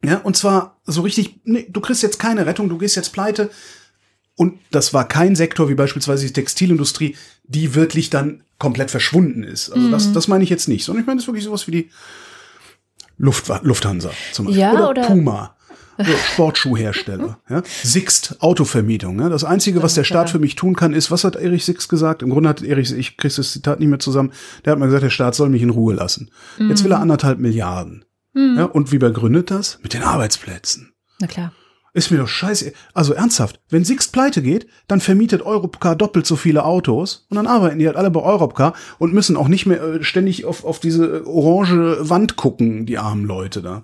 Ja, und zwar so richtig, nee, du kriegst jetzt keine Rettung, du gehst jetzt pleite. Und das war kein Sektor wie beispielsweise die Textilindustrie, die wirklich dann komplett verschwunden ist. Also das, das meine ich jetzt nicht, sondern ich meine das ist wirklich sowas wie die Luft, Lufthansa zum Beispiel. Ja, oder, oder- Puma. So, Sportschuhhersteller. Ja. Sixt Autovermietung. Ja. Das Einzige, was der Staat für mich tun kann, ist, was hat Erich Sixt gesagt? Im Grunde hat Erich, ich kriege das Zitat nicht mehr zusammen, der hat mal gesagt, der Staat soll mich in Ruhe lassen. Jetzt will er anderthalb Milliarden. Ja, und wie begründet das? Mit den Arbeitsplätzen. Na klar. Ist mir doch scheiße. Also ernsthaft, wenn Sixt pleite geht, dann vermietet Europcar doppelt so viele Autos und dann arbeiten die halt alle bei Europcar und müssen auch nicht mehr äh, ständig auf, auf diese äh, orange Wand gucken, die armen Leute da.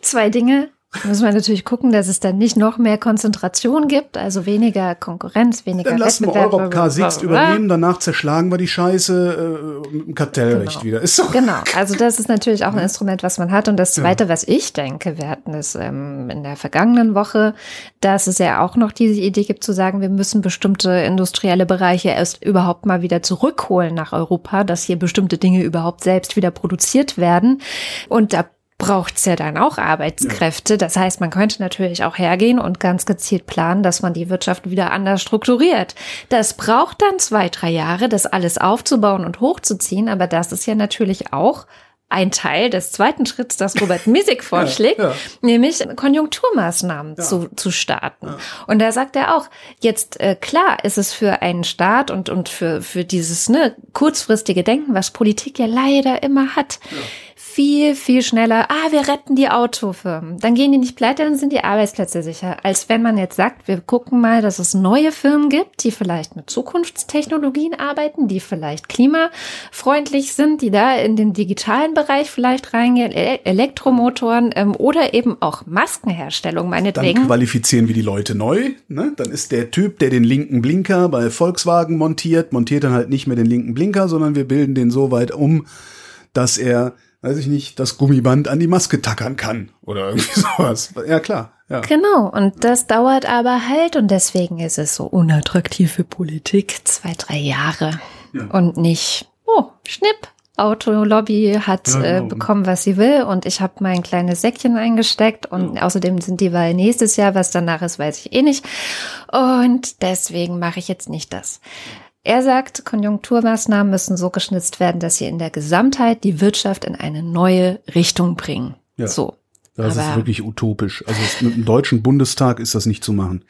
Zwei Dinge. Muss man natürlich gucken, dass es dann nicht noch mehr Konzentration gibt, also weniger Konkurrenz, weniger Dann lassen wir Wettbewerb. Europcar Sixt übernehmen, danach zerschlagen wir die Scheiße äh, dem Kartellrecht Genau. wieder. Ist so. Genau, also das ist natürlich auch ein Instrument, was man hat. Und das Zweite, was ich denke, wir hatten es ähm, in der vergangenen Woche, dass es ja auch noch diese Idee gibt zu sagen, wir müssen bestimmte industrielle Bereiche erst überhaupt mal wieder zurückholen nach Europa, dass hier bestimmte Dinge überhaupt selbst wieder produziert werden. Und da braucht's ja dann auch Arbeitskräfte. Das heißt, man könnte natürlich auch hergehen und ganz gezielt planen, dass man die Wirtschaft wieder anders strukturiert. Das braucht dann zwei, drei Jahre, das alles aufzubauen und hochzuziehen. Aber das ist ja natürlich auch ein Teil des zweiten Schritts, das Robert Misig vorschlägt, ja. nämlich Konjunkturmaßnahmen zu, zu starten. Und da sagt er auch, jetzt äh, klar ist es für einen Staat und, und für, für dieses ne, kurzfristige Denken, was Politik ja leider immer hat, viel, viel schneller, ah, wir retten die Autofirmen. Dann gehen die nicht pleite, dann sind die Arbeitsplätze sicher. Als wenn man jetzt sagt, wir gucken mal, dass es neue Firmen gibt, die vielleicht mit Zukunftstechnologien arbeiten, die vielleicht klimafreundlich sind, die da in den digitalen Bereich vielleicht reingehen, E- Elektromotoren ähm, oder eben auch Maskenherstellung Dann meinetwegen. qualifizieren wir die Leute neu. Ne? Dann ist der Typ, der den linken Blinker bei Volkswagen montiert, montiert dann halt nicht mehr den linken Blinker, sondern wir bilden den so weit um, dass er weiß ich nicht, das Gummiband an die Maske tackern kann oder irgendwie sowas. Ja, klar. Ja. Genau, und das dauert aber halt und deswegen ist es so unattraktiv für Politik, zwei, drei Jahre Ja. und nicht, oh, Schnipp, Autolobby hat Ja, äh, genau. bekommen, was sie will und ich habe mein kleines Säckchen eingesteckt und außerdem sind die Wahlen nächstes Jahr, was danach ist, weiß ich eh nicht und deswegen mache ich jetzt nicht das. Er sagt, Konjunkturmaßnahmen müssen so geschnitzt werden, dass sie in der Gesamtheit die Wirtschaft in eine neue Richtung bringen. Ja. So. Das ist Aber- wirklich utopisch. Also mit dem Deutschen Bundestag ist das nicht zu machen.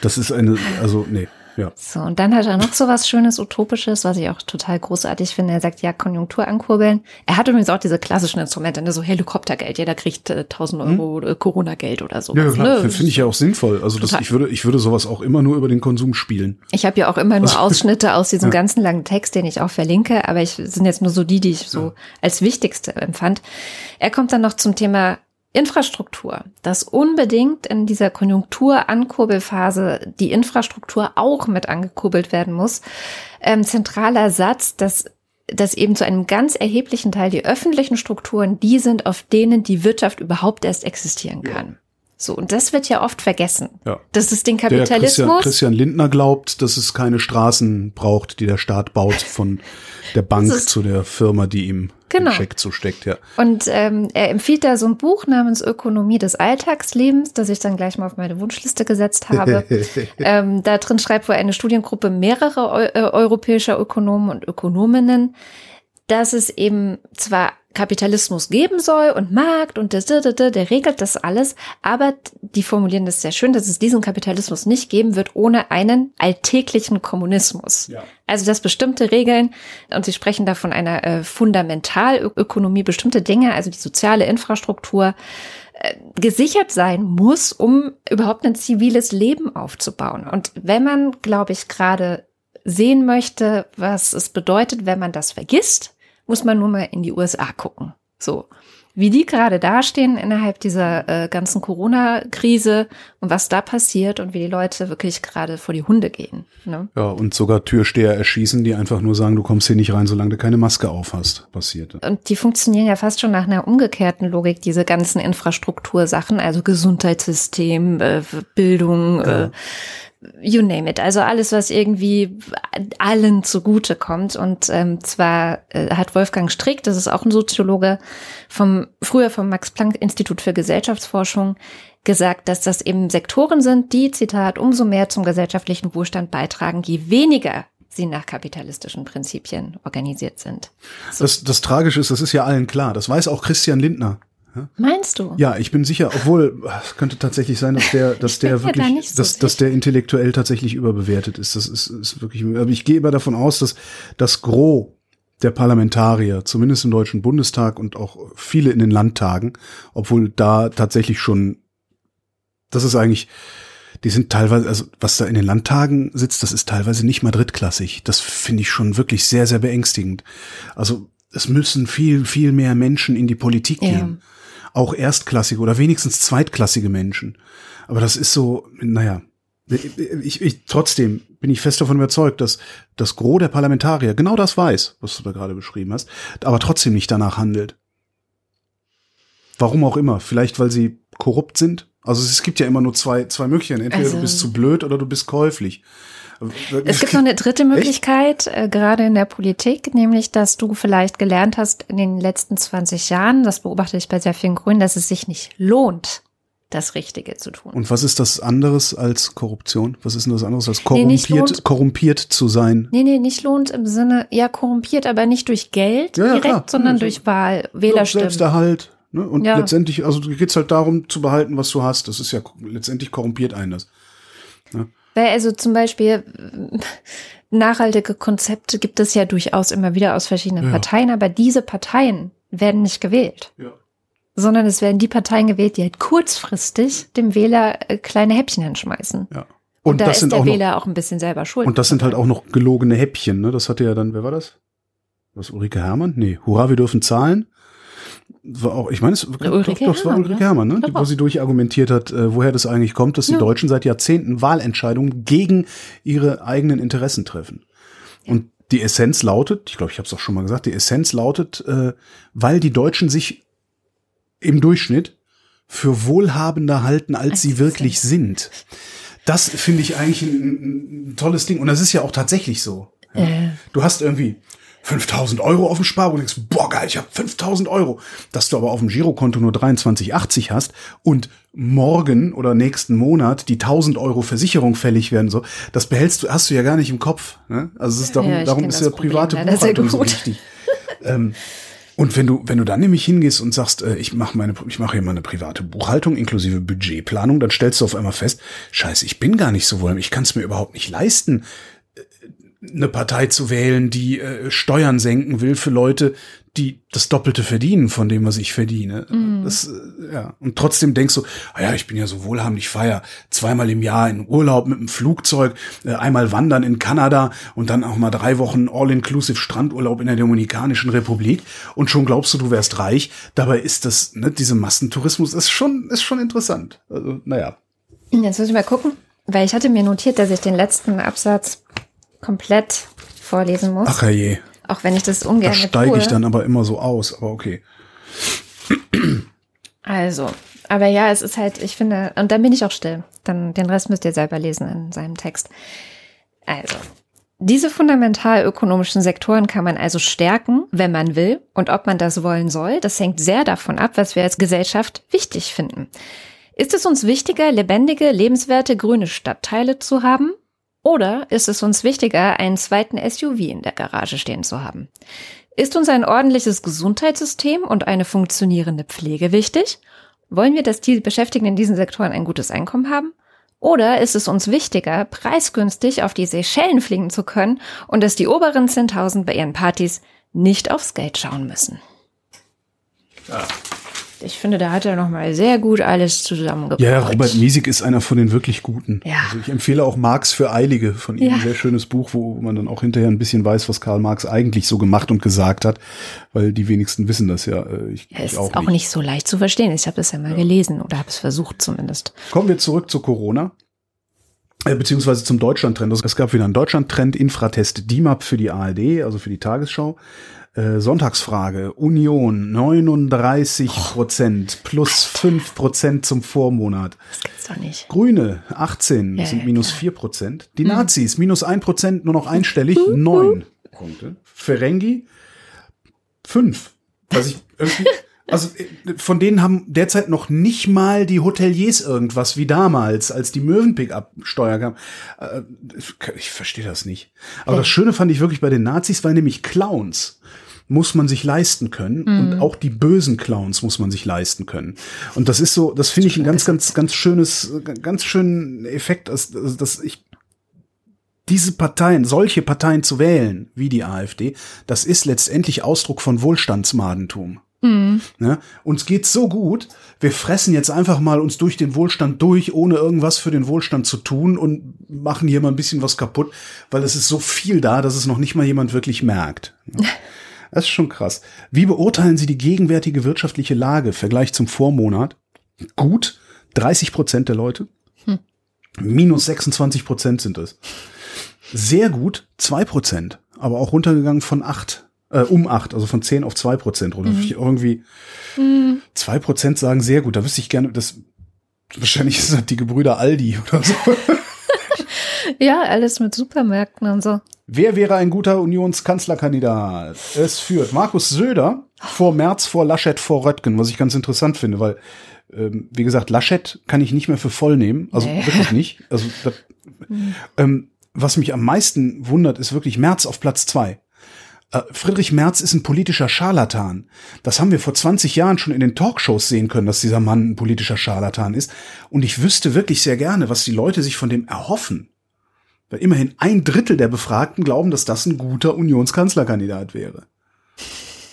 Das ist eine, also nee, ja. So, und dann hat er noch so was Schönes, Utopisches, was ich auch total großartig finde. Er sagt, ja, Konjunktur ankurbeln. Er hat übrigens auch diese klassischen Instrumente, ne, so Helikoptergeld. Jeder kriegt äh, 1000 Euro äh, Corona-Geld oder so. Hm? Ja, klar, ne? finde ich ja auch sinnvoll. Also das, ich würde, ich würde sowas auch immer nur über den Konsum spielen. Ich habe ja auch immer nur Ausschnitte aus diesem Ja. ganzen langen Text, den ich auch verlinke, aber ich sind jetzt nur so die, die ich so als wichtigste empfand. Er kommt dann noch zum Thema Infrastruktur, dass unbedingt in dieser Konjunkturankurbelphase die Infrastruktur auch mit angekurbelt werden muss. Ähm, zentraler Satz, dass dass eben zu einem ganz erheblichen Teil die öffentlichen Strukturen die sind, auf denen die Wirtschaft überhaupt erst existieren kann. So, und das wird ja oft vergessen. Ja. Das ist den Der Christian, Kapitalismus. Christian Lindner glaubt, dass es keine Straßen braucht, die der Staat baut von der Bank zu der Firma, die ihm Genau. den Scheck zusteckt, ja. Und ähm, er empfiehlt da so ein Buch namens Ökonomie des Alltagslebens, das ich dann gleich mal auf meine Wunschliste gesetzt habe. ähm, da drin schreibt wohl eine Studiengruppe mehrerer Eu äh, europäischer Ökonomen und Ökonominnen, dass es eben zwar Kapitalismus geben soll und Markt und der, der, der, der regelt das alles, aber die formulieren das sehr schön, dass es diesen Kapitalismus nicht geben wird ohne einen alltäglichen Kommunismus. Ja. Also dass bestimmte Regeln, und sie sprechen da von einer äh, Fundamentalökonomie, bestimmte Dinge, also die soziale Infrastruktur, äh, gesichert sein muss, um überhaupt ein ziviles Leben aufzubauen. Und wenn man, glaube ich, gerade sehen möchte, was es bedeutet, wenn man das vergisst, muss man nur mal in die USA gucken. So. Wie die gerade dastehen innerhalb dieser äh, ganzen Corona-Krise und was da passiert und wie die Leute wirklich gerade vor die Hunde gehen. Ne? Ja, und sogar Türsteher erschießen, die einfach nur sagen, du kommst hier nicht rein, solange du keine Maske auf hast, passiert. Und die funktionieren ja fast schon nach einer umgekehrten Logik, diese ganzen Infrastruktursachen, also Gesundheitssystem, äh, Bildung, äh, you name it. Also alles, was irgendwie allen zugute kommt. Und ähm, zwar äh, hat Wolfgang Strick, das ist auch ein Soziologe, vom früher vom Max-Planck-Institut für Gesellschaftsforschung, gesagt, dass das eben Sektoren sind, die, Zitat, umso mehr zum gesellschaftlichen Wohlstand beitragen, je weniger sie nach kapitalistischen Prinzipien organisiert sind. Das, das Tragische ist, das ist ja allen klar. Das weiß auch Christian Lindner. Meinst du? Ja, ich bin sicher, obwohl es könnte tatsächlich sein, dass der, dass der da wirklich, nicht so dass, dass der intellektuell tatsächlich überbewertet ist. Das ist, ist wirklich, aber ich gehe immer davon aus, dass das Gros der Parlamentarier, zumindest im Deutschen Bundestag und auch viele in den Landtagen, obwohl da tatsächlich schon, das ist eigentlich, die sind teilweise, also was da in den Landtagen sitzt, das ist teilweise nicht mal drittklassig. Das finde ich schon wirklich sehr, sehr beängstigend. Also es müssen viel, viel mehr Menschen in die Politik Ja. gehen. Auch erstklassige oder wenigstens zweitklassige Menschen. Aber das ist so, naja, ich, ich, trotzdem bin ich fest davon überzeugt, dass das Gros der Parlamentarier genau das weiß, was du da gerade beschrieben hast, aber trotzdem nicht danach handelt. Warum auch immer. Vielleicht, weil sie korrupt sind. Also es gibt ja immer nur zwei, zwei Möglichkeiten. Entweder Also- du bist zu blöd oder du bist käuflich. Es gibt noch eine dritte Möglichkeit, äh, gerade in der Politik, nämlich, dass du vielleicht gelernt hast in den letzten 20 Jahren, das beobachte ich bei sehr vielen Grünen, dass es sich nicht lohnt, das Richtige zu tun. Und was ist das anderes als Korruption? Was ist denn das anderes als Nee, korrumpiert, lohnt. korrumpiert zu sein? Nee, nee, nicht lohnt im Sinne, ja, korrumpiert, aber nicht durch Geld Ja, ja, direkt, klar. sondern Ja, durch Wahl, Wählerstimmen. Selbsterhalt. Ne? Und letztendlich, also geht's halt darum zu behalten, was du hast. Das ist ja letztendlich korrumpiert einen das. Weil also zum Beispiel äh, nachhaltige Konzepte gibt es ja durchaus immer wieder aus verschiedenen Ja. Parteien, aber diese Parteien werden nicht gewählt. Ja. sondern es werden die Parteien gewählt, die halt kurzfristig dem Wähler äh, kleine Häppchen hinschmeißen. ja. Und, Und, da das ist sind der auch noch, Wähler auch ein bisschen selber schuld. und das sind halt auch noch gelogene Häppchen, ne? Das hatte ja dann, wer war das? Was, Ulrike Hermann? Nee, Hurra, wir dürfen zahlen. War auch, ich meine, es Ulrike doch, doch, es war Herrmann, Ulrike ja. Hermann, ne? Doch, wo sie durchargumentiert hat, äh, woher das eigentlich kommt, dass die Ja. Deutschen seit Jahrzehnten Wahlentscheidungen gegen ihre eigenen Interessen treffen. Und Die Essenz lautet, ich glaube, ich habe es auch schon mal gesagt, die Essenz lautet, äh, weil die Deutschen sich im Durchschnitt für wohlhabender halten, als, als sie wirklich sind. Das finde ich eigentlich ein, ein, tolles Ding. Und das ist ja auch tatsächlich so. Ja. Äh. Du hast irgendwie 5000 Euro auf dem Sparbuch und denkst, boah geil, ich habe 5000 Euro. Dass du aber auf dem Girokonto nur 23,80 hast und morgen oder nächsten Monat die 1000 Euro Versicherung fällig werden, so, das behältst du, hast du ja gar nicht im Kopf. Ne? Also es ist darum, ja, darum ist ja private Buchhaltung so wichtig. ähm, und wenn du, wenn du dann nämlich hingehst und sagst, äh, ich mache meine, ich mache hier mal eine private Buchhaltung inklusive Budgetplanung, dann stellst du auf einmal fest, scheiße, ich bin gar nicht so wohl, ich kann es mir überhaupt nicht leisten, eine Partei zu wählen, die äh, Steuern senken will für Leute, die das Doppelte verdienen von dem, was ich verdiene. Mm. Das, äh, ja. Und trotzdem denkst du, ah ja, ich bin ja so wohlhabend, ich feier zweimal im Jahr in Urlaub mit dem Flugzeug, äh, einmal wandern in Kanada und dann auch mal drei Wochen All-Inclusive Strandurlaub in der Dominikanischen Republik und schon glaubst du, du wärst reich. Dabei ist das, ne, diese Massentourismus ist schon, ist schon interessant. Also, naja. Jetzt muss ich mal gucken, weil ich hatte mir notiert, dass ich den letzten Absatz komplett vorlesen muss. Ach je. Auch wenn ich das ungern Da steige ich dann aber immer so aus, aber okay. Also, aber ja, es ist halt, ich finde, und dann bin ich auch still. Dann den Rest müsst ihr selber lesen in seinem Text. Also, diese fundamental ökonomischen Sektoren kann man also stärken, wenn man will. Und ob man das wollen soll, das hängt sehr davon ab, was wir als Gesellschaft wichtig finden. Ist es uns wichtiger, lebendige, lebenswerte grüne Stadtteile zu haben? Oder ist es uns wichtiger, einen zweiten SUV in der Garage stehen zu haben? Ist uns ein ordentliches Gesundheitssystem und eine funktionierende Pflege wichtig? Wollen wir, dass die Beschäftigten in diesen Sektoren ein gutes Einkommen haben? Oder ist es uns wichtiger, preisgünstig auf die Seychellen fliegen zu können und dass die oberen 10.000 bei ihren Partys nicht aufs Geld schauen müssen? Ja. Ich finde, da hat er noch mal sehr gut alles zusammengebracht. Ja, Robert Miesig ist einer von den wirklich Guten. Ja. Also ich empfehle auch Marx für Eilige von ihm. Ja. Ein sehr schönes Buch, wo man dann auch hinterher ein bisschen weiß, was Karl Marx eigentlich so gemacht und gesagt hat, weil die wenigsten wissen das ja. Äh, ich, ja es ich auch ist auch nicht. nicht so leicht zu verstehen. Ich habe das ja mal ja. gelesen oder habe es versucht zumindest. Kommen wir zurück zu Corona äh, beziehungsweise zum Deutschland-Trend. Es gab wieder einen Deutschland-Trend, Infratest DIMAP für die ARD, also für die Tagesschau. Äh, Sonntagsfrage. Union 39 Prozent plus 5 Prozent zum Vormonat. Das gibt's doch nicht. Grüne 18 ja, sind minus 4 Prozent. Die hm. Nazis minus 1 Prozent, nur noch einstellig, 9 Punkte. Ferengi 5. Was ich irgendwie also äh, von denen haben derzeit noch nicht mal die Hoteliers irgendwas wie damals, als die Möwen-Pickup-Steuer kam. Äh, ich verstehe das nicht. Aber das Schöne fand ich wirklich bei den Nazis, weil nämlich Clowns muss man sich leisten können mhm. und auch die bösen Clowns muss man sich leisten können. Und das ist so, das finde ich ein ganz, ganz, ganz schönes, ganz schönen Effekt, dass, dass ich diese Parteien, solche Parteien zu wählen, wie die AfD, das ist letztendlich Ausdruck von Wohlstandsmadentum. Mhm. Ne? Uns geht's so gut, wir fressen jetzt einfach mal uns durch den Wohlstand durch, ohne irgendwas für den Wohlstand zu tun und machen hier mal ein bisschen was kaputt, weil es ist so viel da, dass es noch nicht mal jemand wirklich merkt. Das ist schon krass. Wie beurteilen Sie die gegenwärtige wirtschaftliche Lage? Vergleich zum Vormonat. Gut, 30 Prozent der Leute. Hm. Minus 26 Prozent sind es. Sehr gut, zwei Prozent. Aber auch runtergegangen von acht, äh, um acht, also von zehn auf zwei Prozent runter. Mhm. Irgendwie mhm. zwei Prozent sagen sehr gut. Da wüsste ich gerne, das wahrscheinlich ist das die Gebrüder Aldi oder so. ja, alles mit Supermärkten und so. Wer wäre ein guter Unionskanzlerkandidat? Es führt Markus Söder vor Merz, vor Laschet, vor Röttgen, was ich ganz interessant finde, weil, ähm, wie gesagt, Laschet kann ich nicht mehr für voll nehmen. Also nee. wirklich nicht. Also, das, ähm, was mich am meisten wundert, ist wirklich Merz auf Platz zwei. Äh, Friedrich Merz ist ein politischer Scharlatan. Das haben wir vor 20 Jahren schon in den Talkshows sehen können, dass dieser Mann ein politischer Scharlatan ist. Und ich wüsste wirklich sehr gerne, was die Leute sich von dem erhoffen. Weil immerhin ein Drittel der Befragten glauben, dass das ein guter Unionskanzlerkandidat wäre.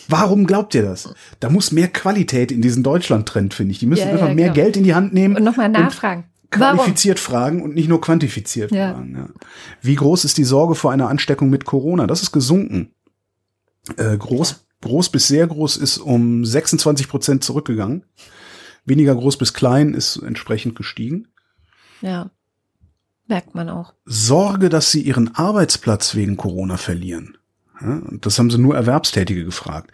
Warum glaubt ihr das? Da muss mehr Qualität in diesen Deutschland-Trend, finde ich. Die müssen ja, einfach ja, mehr genau. Geld in die Hand nehmen. Und nochmal nachfragen. qualifiziert Warum? fragen und nicht nur quantifiziert ja. fragen. Wie groß ist die Sorge vor einer Ansteckung mit Corona? Das ist gesunken. Äh, groß, groß bis sehr groß ist um 26 Prozent zurückgegangen. Weniger groß bis klein ist entsprechend gestiegen. Ja. Merkt man auch. Sorge, dass sie ihren Arbeitsplatz wegen Corona verlieren. Das haben sie nur Erwerbstätige gefragt.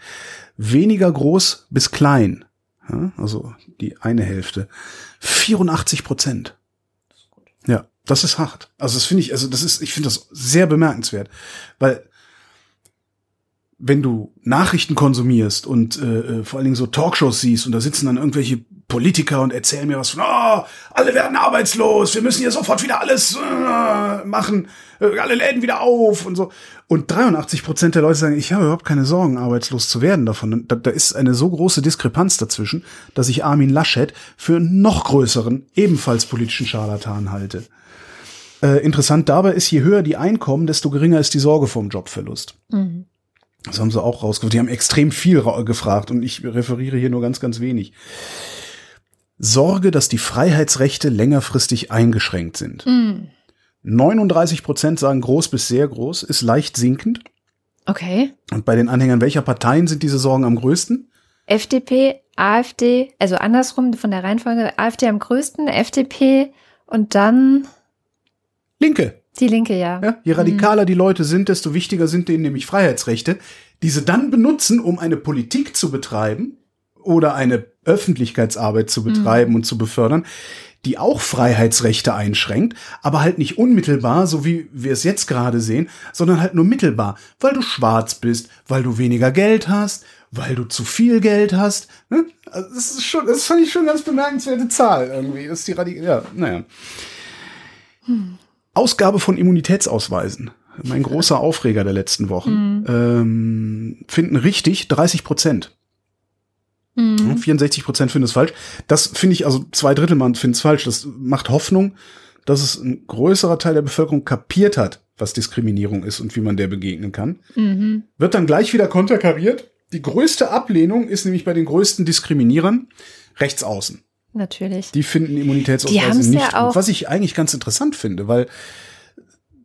Weniger groß bis klein. Also die eine Hälfte. 84 Prozent. Ja, das ist hart. Also das finde ich, also das ist, ich finde das sehr bemerkenswert, weil wenn du Nachrichten konsumierst und äh, äh, vor allen Dingen so Talkshows siehst und da sitzen dann irgendwelche Politiker und erzählen mir was von, oh, alle werden arbeitslos, wir müssen hier sofort wieder alles äh, machen, äh, alle Läden wieder auf und so. Und 83 Prozent der Leute sagen, ich habe überhaupt keine Sorgen, arbeitslos zu werden davon. Da, da ist eine so große Diskrepanz dazwischen, dass ich Armin Laschet für einen noch größeren, ebenfalls politischen Scharlatan halte. Äh, interessant dabei ist, je höher die Einkommen, desto geringer ist die Sorge vom Jobverlust. Mhm. Das haben sie auch rausgefunden. Die haben extrem viel gefragt und ich referiere hier nur ganz, ganz wenig. Sorge, dass die Freiheitsrechte längerfristig eingeschränkt sind. Mm. 39 Prozent sagen groß bis sehr groß, ist leicht sinkend. Okay. Und bei den Anhängern welcher Parteien sind diese Sorgen am größten? FDP, AfD, also andersrum von der Reihenfolge, AfD am größten, FDP und dann Linke. Die Linke, ja. ja je radikaler mhm. die Leute sind, desto wichtiger sind denen nämlich Freiheitsrechte, diese dann benutzen, um eine Politik zu betreiben oder eine Öffentlichkeitsarbeit zu betreiben mhm. und zu befördern, die auch Freiheitsrechte einschränkt, aber halt nicht unmittelbar, so wie wir es jetzt gerade sehen, sondern halt nur mittelbar, weil du schwarz bist, weil du weniger Geld hast, weil du zu viel Geld hast. Ne? Also das ist schon, das fand ich schon eine ganz bemerkenswerte Zahl irgendwie. Das ist die Radikal, ja, naja. Hm. Ausgabe von Immunitätsausweisen, mein großer Aufreger der letzten Wochen, mhm. ähm, finden richtig 30 Prozent. Mhm. 64 Prozent finden es falsch. Das finde ich, also zwei Drittel Mann finden es falsch. Das macht Hoffnung, dass es ein größerer Teil der Bevölkerung kapiert hat, was Diskriminierung ist und wie man der begegnen kann. Mhm. Wird dann gleich wieder konterkariert. Die größte Ablehnung ist nämlich bei den größten Diskriminierern rechts außen. Natürlich. Die finden Immunitätsausweise nicht ja gut. Was ich eigentlich ganz interessant finde, weil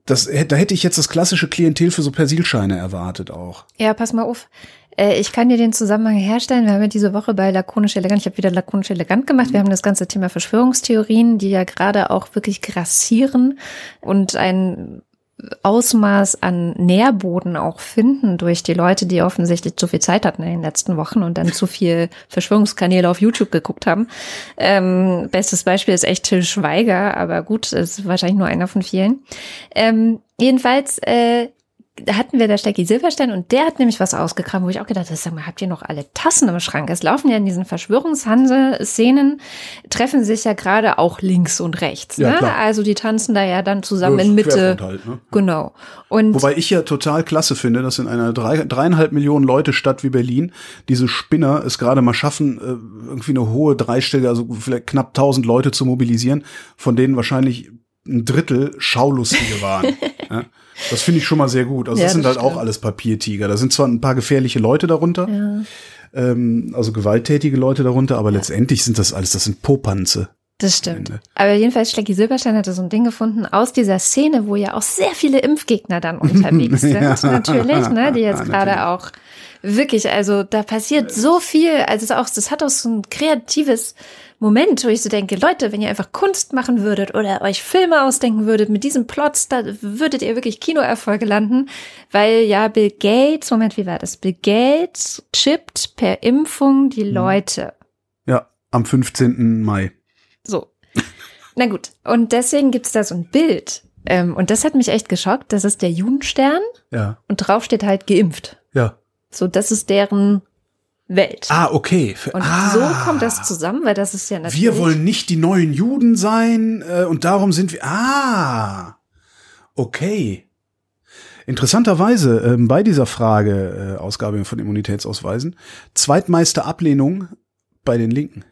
das, da hätte ich jetzt das klassische Klientel für so Persilscheine erwartet auch. Ja, pass mal auf. Äh, ich kann dir den Zusammenhang herstellen. Wir haben ja diese Woche bei Lakonisch Elegant, ich habe wieder Lakonisch Elegant gemacht. Wir haben das ganze Thema Verschwörungstheorien, die ja gerade auch wirklich grassieren und ein Ausmaß an Nährboden auch finden durch die Leute, die offensichtlich zu viel Zeit hatten in den letzten Wochen und dann zu viel Verschwörungskanäle auf YouTube geguckt haben. Ähm, bestes Beispiel ist echt Till Schweiger, aber gut, ist wahrscheinlich nur einer von vielen. Ähm, jedenfalls äh, hatten wir da Stecki Silberstein und der hat nämlich was ausgekramt, wo ich auch gedacht habe, sag mal, habt ihr noch alle Tassen im Schrank? Es laufen ja in diesen Verschwörungshansel-Szenen, treffen sich ja gerade auch links und rechts. Ja, ne? Klar. Also die tanzen da ja dann zusammen ja, in Mitte. Halt, ne? Genau. Und Wobei ich ja total klasse finde, dass in einer drei, dreieinhalb Millionen Leute Stadt wie Berlin diese Spinner es gerade mal schaffen, äh, irgendwie eine hohe dreistellige, also vielleicht knapp tausend Leute zu mobilisieren, von denen wahrscheinlich ein Drittel Schaulustige waren. ja. Das finde ich schon mal sehr gut. Also ja, das sind das halt stimmt. auch alles Papiertiger. Da sind zwar ein paar gefährliche Leute darunter, ja. ähm, also gewalttätige Leute darunter, aber ja. letztendlich sind das alles, das sind Popanze. Das stimmt. Aber jedenfalls, Schlecki Silberstein hatte so ein Ding gefunden aus dieser Szene, wo ja auch sehr viele Impfgegner dann unterwegs sind, natürlich, ne, die jetzt gerade auch wirklich, also da passiert so viel, also auch, das hat auch so ein kreatives Moment, wo ich so denke, Leute, wenn ihr einfach Kunst machen würdet oder euch Filme ausdenken würdet mit diesem Plots, da würdet ihr wirklich Kinoerfolge landen, weil ja Bill Gates, Moment, wie war das? Bill Gates chippt per Impfung die mhm. Leute. Ja, am 15. Mai. So. Na gut. Und deswegen gibt's da so ein Bild. Ähm, und das hat mich echt geschockt. Das ist der Judenstern. Ja. Und drauf steht halt geimpft. Ja. So, das ist deren Welt. Ah, okay. Und ah, so kommt das zusammen, weil das ist ja natürlich. Wir wollen nicht die neuen Juden sein äh, und darum sind wir. Ah, okay. Interessanterweise äh, bei dieser Frage, äh, Ausgabe von Immunitätsausweisen, zweitmeiste Ablehnung bei den Linken.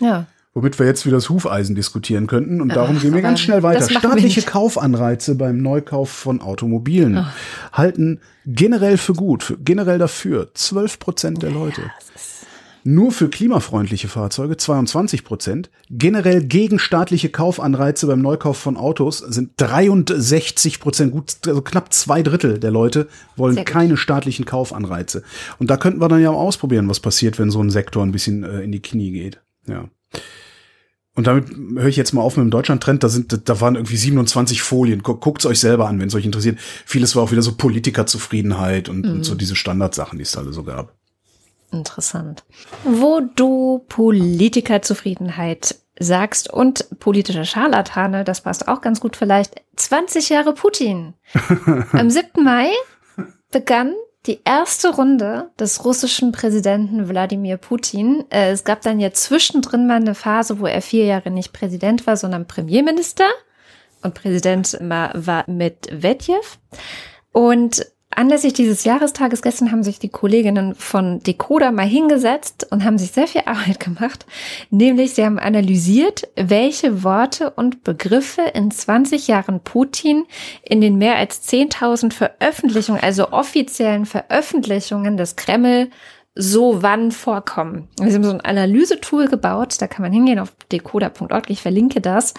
Ja womit wir jetzt wieder das Hufeisen diskutieren könnten. Und darum Ach, gehen wir ganz schnell weiter. Staatliche Kaufanreize beim Neukauf von Automobilen Ach. halten generell für gut, generell dafür 12 Prozent der Leute. Ja, nur für klimafreundliche Fahrzeuge 22 Prozent. Generell gegen staatliche Kaufanreize beim Neukauf von Autos sind 63 Prozent, gut, also knapp zwei Drittel der Leute wollen keine staatlichen Kaufanreize. Und da könnten wir dann ja auch ausprobieren, was passiert, wenn so ein Sektor ein bisschen äh, in die Knie geht. Ja. Und damit höre ich jetzt mal auf mit dem Deutschland-Trend. Da sind, da waren irgendwie 27 Folien. Guckt's euch selber an, wenn es euch interessiert. Vieles war auch wieder so Politikerzufriedenheit und, mhm. und so diese Standardsachen, die es alle so gab. Interessant. Wo du Politikerzufriedenheit sagst und politische Scharlatane, das passt auch ganz gut vielleicht. 20 Jahre Putin. Am 7. Mai begann die erste Runde des russischen Präsidenten Wladimir Putin. Äh, es gab dann ja zwischendrin mal eine Phase, wo er vier Jahre nicht Präsident war, sondern Premierminister. Und Präsident war Medvedev. Und Anlässlich dieses Jahrestages gestern haben sich die Kolleginnen von Decoder mal hingesetzt und haben sich sehr viel Arbeit gemacht. Nämlich, sie haben analysiert, welche Worte und Begriffe in 20 Jahren Putin in den mehr als 10.000 Veröffentlichungen, also offiziellen Veröffentlichungen des Kreml so wann vorkommen. Wir haben so ein Analysetool gebaut, da kann man hingehen auf decoder.org, ich verlinke das.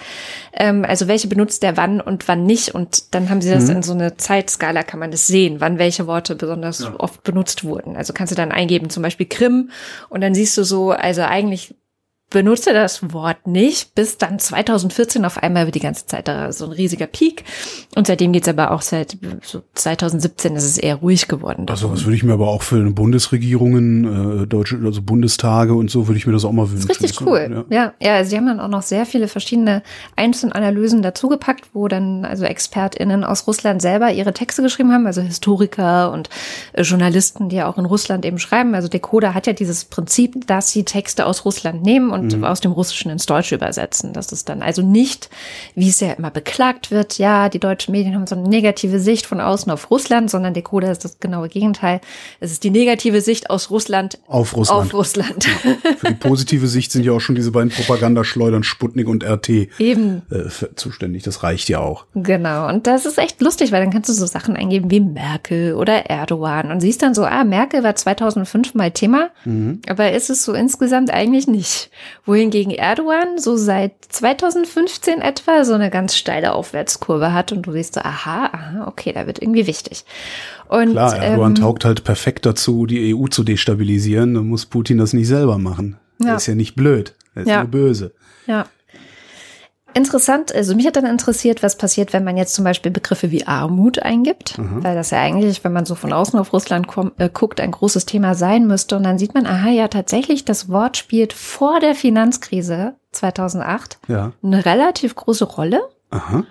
Ähm, also welche benutzt der wann und wann nicht und dann haben sie das mhm. in so eine Zeitskala, kann man das sehen, wann welche Worte besonders ja. oft benutzt wurden. Also kannst du dann eingeben, zum Beispiel Krim und dann siehst du so, also eigentlich benutze das Wort nicht, bis dann 2014 auf einmal wird die ganze Zeit da so ein riesiger Peak. Und seitdem geht's aber auch seit so 2017 ist es eher ruhig geworden. Also was würde ich mir aber auch für Bundesregierungen, äh, deutsche, also Bundestage und so, würde ich mir das auch mal wünschen. Das ist richtig cool. Ja. ja, ja, also sie haben dann auch noch sehr viele verschiedene Einzelanalysen dazugepackt, wo dann also ExpertInnen aus Russland selber ihre Texte geschrieben haben, also Historiker und äh, Journalisten, die ja auch in Russland eben schreiben. Also Decoder hat ja dieses Prinzip, dass sie Texte aus Russland nehmen und mhm. aus dem Russischen ins Deutsche übersetzen. Das ist dann also nicht, wie es ja immer beklagt wird, ja, die deutschen Medien haben so eine negative Sicht von außen auf Russland, sondern Decoder ist das genaue Gegenteil. Es ist die negative Sicht aus Russland auf Russland. Auf Russland. Für die positive Sicht sind ja auch schon diese beiden Propagandaschleudern Sputnik und RT Eben. Äh, zuständig. Das reicht ja auch. Genau. Und das ist echt lustig, weil dann kannst du so Sachen eingeben wie Merkel oder Erdogan und siehst dann so, ah, Merkel war 2005 mal Thema, mhm. aber ist es so insgesamt eigentlich nicht wohingegen Erdogan so seit 2015 etwa so eine ganz steile Aufwärtskurve hat und du siehst so, aha, aha, okay, da wird irgendwie wichtig. Und, Klar, Erdogan ähm, taugt halt perfekt dazu, die EU zu destabilisieren, dann muss Putin das nicht selber machen. Ja. Er ist ja nicht blöd, er ist ja. nur böse. Ja. Interessant, also mich hat dann interessiert, was passiert, wenn man jetzt zum Beispiel Begriffe wie Armut eingibt, mhm. weil das ja eigentlich, wenn man so von außen auf Russland kommt, äh, guckt, ein großes Thema sein müsste. Und dann sieht man, aha, ja, tatsächlich, das Wort spielt vor der Finanzkrise 2008 ja. eine relativ große Rolle. Aha.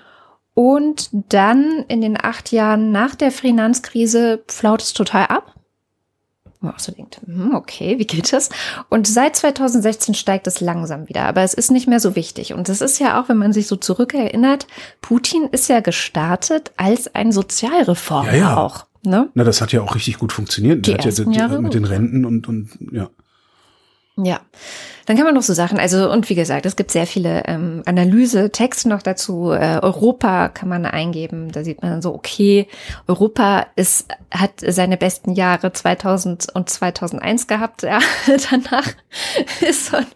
Und dann in den acht Jahren nach der Finanzkrise flaut es total ab man auch so denkt, hm, okay, wie geht das? Und seit 2016 steigt es langsam wieder, aber es ist nicht mehr so wichtig. Und das ist ja auch, wenn man sich so zurückerinnert, Putin ist ja gestartet als ein Sozialreformer ja, ja. auch. Ne? Na, das hat ja auch richtig gut funktioniert. Die hat ja die, mit den Renten und, und ja. Ja, dann kann man noch so Sachen, also und wie gesagt, es gibt sehr viele ähm, Analyse-Texte noch dazu. Äh, Europa kann man eingeben, da sieht man dann so, okay, Europa ist, hat seine besten Jahre 2000 und 2001 gehabt. Ja, danach ist so ein,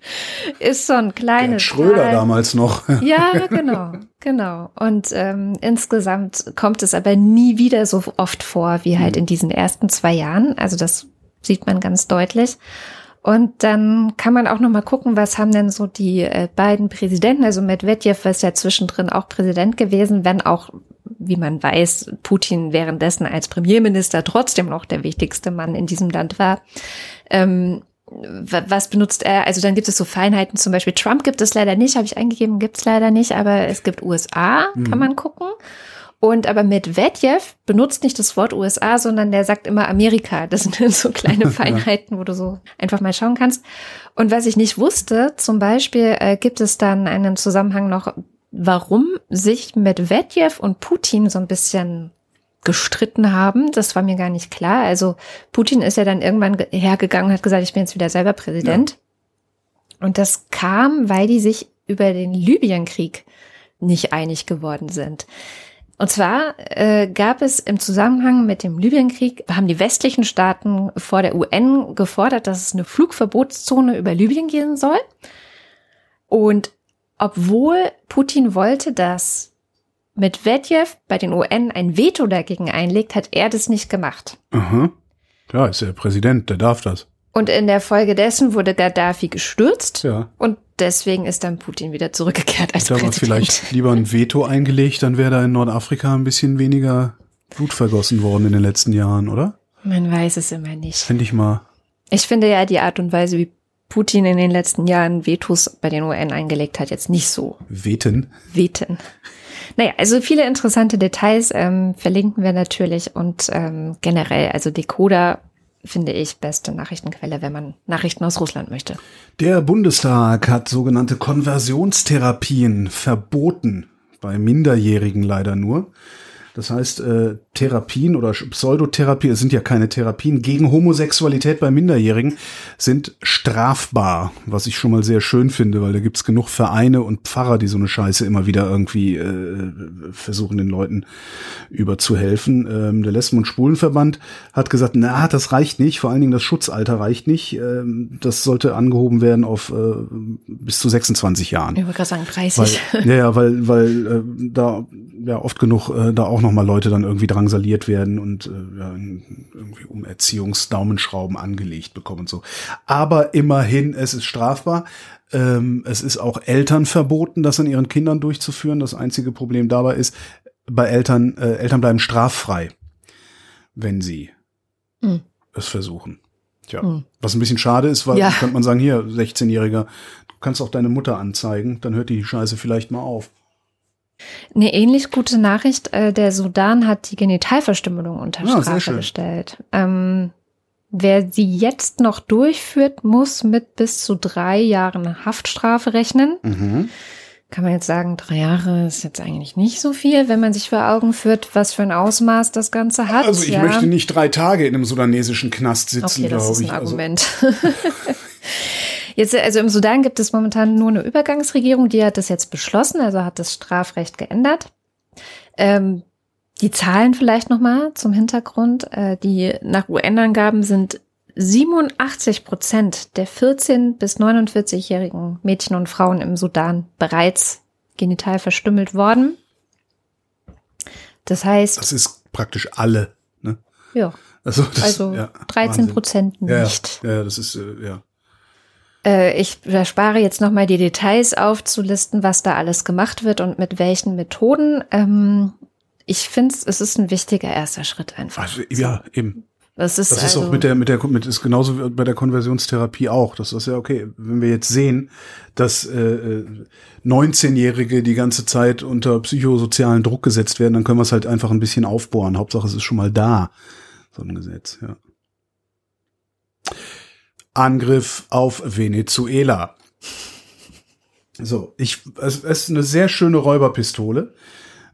ist so ein kleines Schröder Teil. damals noch. ja, genau, genau. Und ähm, insgesamt kommt es aber nie wieder so oft vor wie halt mhm. in diesen ersten zwei Jahren. Also das sieht man ganz deutlich. Und dann kann man auch noch mal gucken, was haben denn so die äh, beiden Präsidenten, also Medvedev ist ja zwischendrin auch Präsident gewesen, wenn auch, wie man weiß, Putin währenddessen als Premierminister trotzdem noch der wichtigste Mann in diesem Land war. Ähm, was benutzt er? Also dann gibt es so Feinheiten, zum Beispiel Trump gibt es leider nicht, habe ich eingegeben, gibt es leider nicht, aber es gibt USA, mhm. kann man gucken. Und aber Medvedev benutzt nicht das Wort USA, sondern der sagt immer Amerika. Das sind so kleine Feinheiten, wo du so einfach mal schauen kannst. Und was ich nicht wusste, zum Beispiel äh, gibt es dann einen Zusammenhang noch, warum sich Medvedev und Putin so ein bisschen gestritten haben. Das war mir gar nicht klar. Also Putin ist ja dann irgendwann hergegangen und hat gesagt, ich bin jetzt wieder selber Präsident. Ja. Und das kam, weil die sich über den Libyenkrieg nicht einig geworden sind. Und zwar äh, gab es im Zusammenhang mit dem Libyenkrieg, haben die westlichen Staaten vor der UN gefordert, dass es eine Flugverbotszone über Libyen geben soll. Und obwohl Putin wollte, dass Medvedev bei den UN ein Veto dagegen einlegt, hat er das nicht gemacht. Aha. Klar, ist der Präsident, der darf das. Und in der Folge dessen wurde Gaddafi gestürzt. Ja. Und deswegen ist dann Putin wieder zurückgekehrt als Präsident. vielleicht lieber ein Veto eingelegt, dann wäre da in Nordafrika ein bisschen weniger Blut vergossen worden in den letzten Jahren, oder? Man weiß es immer nicht. Finde ich mal. Ich finde ja die Art und Weise, wie Putin in den letzten Jahren Vetos bei den UN eingelegt hat, jetzt nicht so Weten. weten. Naja, also viele interessante Details ähm, verlinken wir natürlich und ähm, generell, also Decoder finde ich beste Nachrichtenquelle, wenn man Nachrichten aus Russland möchte. Der Bundestag hat sogenannte Konversionstherapien verboten, bei Minderjährigen leider nur. Das heißt, äh, Therapien oder Pseudotherapie, es sind ja keine Therapien, gegen Homosexualität bei Minderjährigen sind strafbar, was ich schon mal sehr schön finde, weil da gibt's genug Vereine und Pfarrer, die so eine Scheiße immer wieder irgendwie äh, versuchen, den Leuten überzuhelfen. Ähm, der Lesben- und Schwulenverband hat gesagt, na, das reicht nicht, vor allen Dingen das Schutzalter reicht nicht. Ähm, das sollte angehoben werden auf äh, bis zu 26 Jahren. Ich wollte gerade sagen 30. Weil, ja, ja, weil, weil äh, da ja oft genug äh, da auch noch mal Leute dann irgendwie drangsaliert werden und äh, ja, irgendwie um Erziehungsdaumenschrauben angelegt bekommen und so. Aber immerhin, es ist strafbar. Ähm, es ist auch Eltern verboten, das an ihren Kindern durchzuführen. Das einzige Problem dabei ist, bei Eltern, äh, Eltern bleiben straffrei, wenn sie Mhm. es versuchen. Tja, Mhm. was ein bisschen schade ist, weil Ja. könnte man sagen, hier, 16-Jähriger, du kannst auch deine Mutter anzeigen, dann hört die Scheiße vielleicht mal auf. Eine ähnlich gute Nachricht, äh, der Sudan hat die Genitalverstümmelung unter Ah, sehr Strafe gestellt. Ähm, wer sie jetzt noch durchführt, muss mit bis zu drei Jahren Haftstrafe rechnen. Mhm. Kann man jetzt sagen, drei Jahre ist jetzt eigentlich nicht so viel, wenn man sich vor Augen führt, was für ein Ausmaß das Ganze hat. Also ich ja. möchte nicht drei Tage in einem sudanesischen Knast sitzen, Okay, das glaube ist ein ich. Also, Argument. jetzt, also im Sudan gibt es momentan nur eine Übergangsregierung, die hat das jetzt beschlossen, also hat das Strafrecht geändert. Ähm, die Zahlen vielleicht nochmal zum Hintergrund. Äh, die nach UN-Angaben sind 87 Prozent der 14- bis 49-jährigen Mädchen und Frauen im Sudan bereits genital verstümmelt worden. Das heißt, das ist praktisch alle. Ne? ja, Also, das, also ja, 13 Wahnsinn. Prozent Ja, nicht. Ja, ja, das ist, äh, ja. Äh, ich erspare jetzt nochmal die Details aufzulisten, was da alles gemacht wird und mit welchen Methoden. Ähm, ich finde, es ist ein wichtiger erster Schritt einfach. Also, ja, eben. Das ist, Das ist also, auch mit der, mit der, mit, ist genauso wie bei der Konversionstherapie auch. Das ist ja okay. Wenn wir jetzt sehen, dass äh, äh, 19-Jährige die ganze Zeit unter psychosozialen Druck gesetzt werden, dann können wir es halt einfach ein bisschen aufbohren. Hauptsache, es ist schon mal da. So ein Gesetz, ja. Angriff auf Venezuela. So, ich, es, ist eine sehr schöne Räuberpistole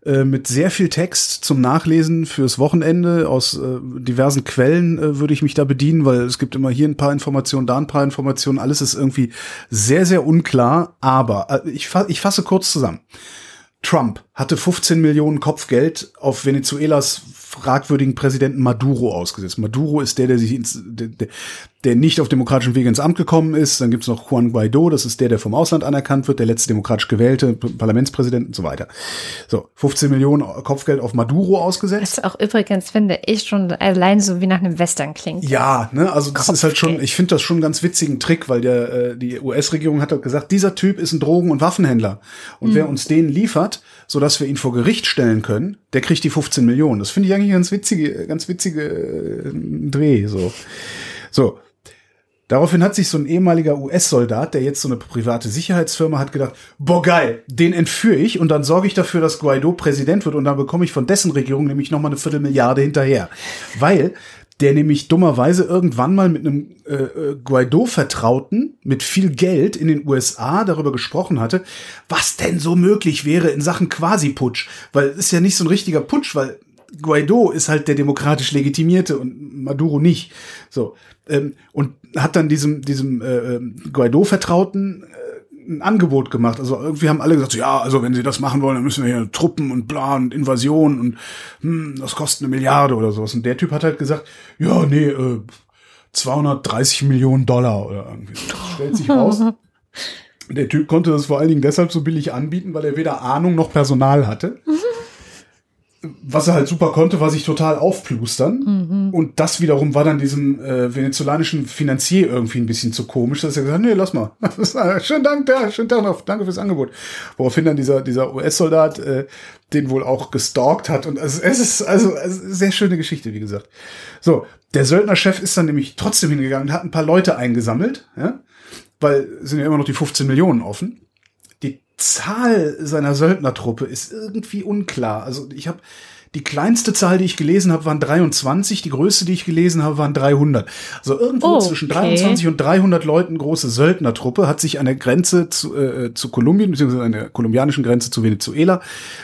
äh, mit sehr viel Text zum Nachlesen fürs Wochenende. Aus äh, diversen Quellen äh, würde ich mich da bedienen, weil es gibt immer hier ein paar Informationen, da ein paar Informationen. Alles ist irgendwie sehr, sehr unklar. Aber äh, ich, fa ich fasse kurz zusammen. Trump hatte 15 Millionen Kopfgeld auf Venezuelas fragwürdigen Präsidenten Maduro ausgesetzt. Maduro ist der, der sich ins, der, der, nicht auf demokratischem Wege ins Amt gekommen ist. Dann gibt's noch Juan Guaido, das ist der, der vom Ausland anerkannt wird, der letzte demokratisch gewählte Parlamentspräsident und so weiter. So, 15 Millionen Kopfgeld auf Maduro ausgesetzt. was auch übrigens finde ich schon allein so wie nach einem Western klingt. Ja, ne, also das ist halt schon, Kopfgeld. ich finde das schon einen ganz witzigen Trick, weil der äh, die US-Regierung hat halt gesagt, dieser Typ ist ein Drogen- und Waffenhändler und wer uns den liefert, so dass wir ihn vor Gericht stellen können, der kriegt die 15 Millionen. Das finde ich eigentlich ganz witzige, ganz witzige äh, Dreh so. So. Daraufhin hat sich so ein ehemaliger US-Soldat, der jetzt so eine private Sicherheitsfirma hat, gedacht, boah geil, den entführe ich und dann sorge ich dafür, dass Guaido Präsident wird und dann bekomme ich von dessen Regierung nämlich nochmal eine Viertelmilliarde hinterher. Weil der nämlich dummerweise irgendwann mal mit einem äh, äh, Guaido-Vertrauten mit viel Geld in den USA darüber gesprochen hatte, was denn so möglich wäre in Sachen Quasi-Putsch. Weil es ist ja nicht so ein richtiger Putsch, weil Guaido ist halt der demokratisch legitimierte und Maduro nicht. So ähm, und hat dann diesem diesem äh, ähm, Guaido-Vertrauten ein Angebot gemacht. Also irgendwie haben alle gesagt, so, ja, also wenn sie das machen wollen, dann müssen wir hier Truppen und bla und Invasion und hm, das kostet eine Milliarde oder sowas. Und der Typ hat halt gesagt, ja, nee, äh, 230 Millionen Dollar oder irgendwie. so. Das stellt sich raus. Der Typ konnte das vor allen Dingen deshalb so billig anbieten, weil er weder Ahnung noch Personal hatte. Was er halt super konnte, war sich total aufplustern. Mhm. Und das wiederum war dann diesem äh, venezolanischen Finanzier irgendwie ein bisschen zu komisch, dass er gesagt hat, nee, lass mal. schönen Dank, ja, schönen Dank noch, danke fürs Angebot. Woraufhin dann dieser, dieser US-Soldat äh, den wohl auch gestalkt hat. Und es, es ist also, also sehr schöne Geschichte, wie gesagt. So, der Söldnerchef ist dann nämlich trotzdem hingegangen und hat ein paar Leute eingesammelt, ja, weil sind ja immer noch die 15 Millionen offen. Zahl seiner Söldnertruppe ist irgendwie unklar. Also ich habe die kleinste Zahl, die ich gelesen habe, waren 23. Die größte, die ich gelesen habe, waren 300. Also irgendwo Oh, zwischen okay. 23 und 300 Leuten große Söldnertruppe hat sich an der Grenze zu, äh, zu Kolumbien, beziehungsweise an der kolumbianischen Grenze zu Venezuela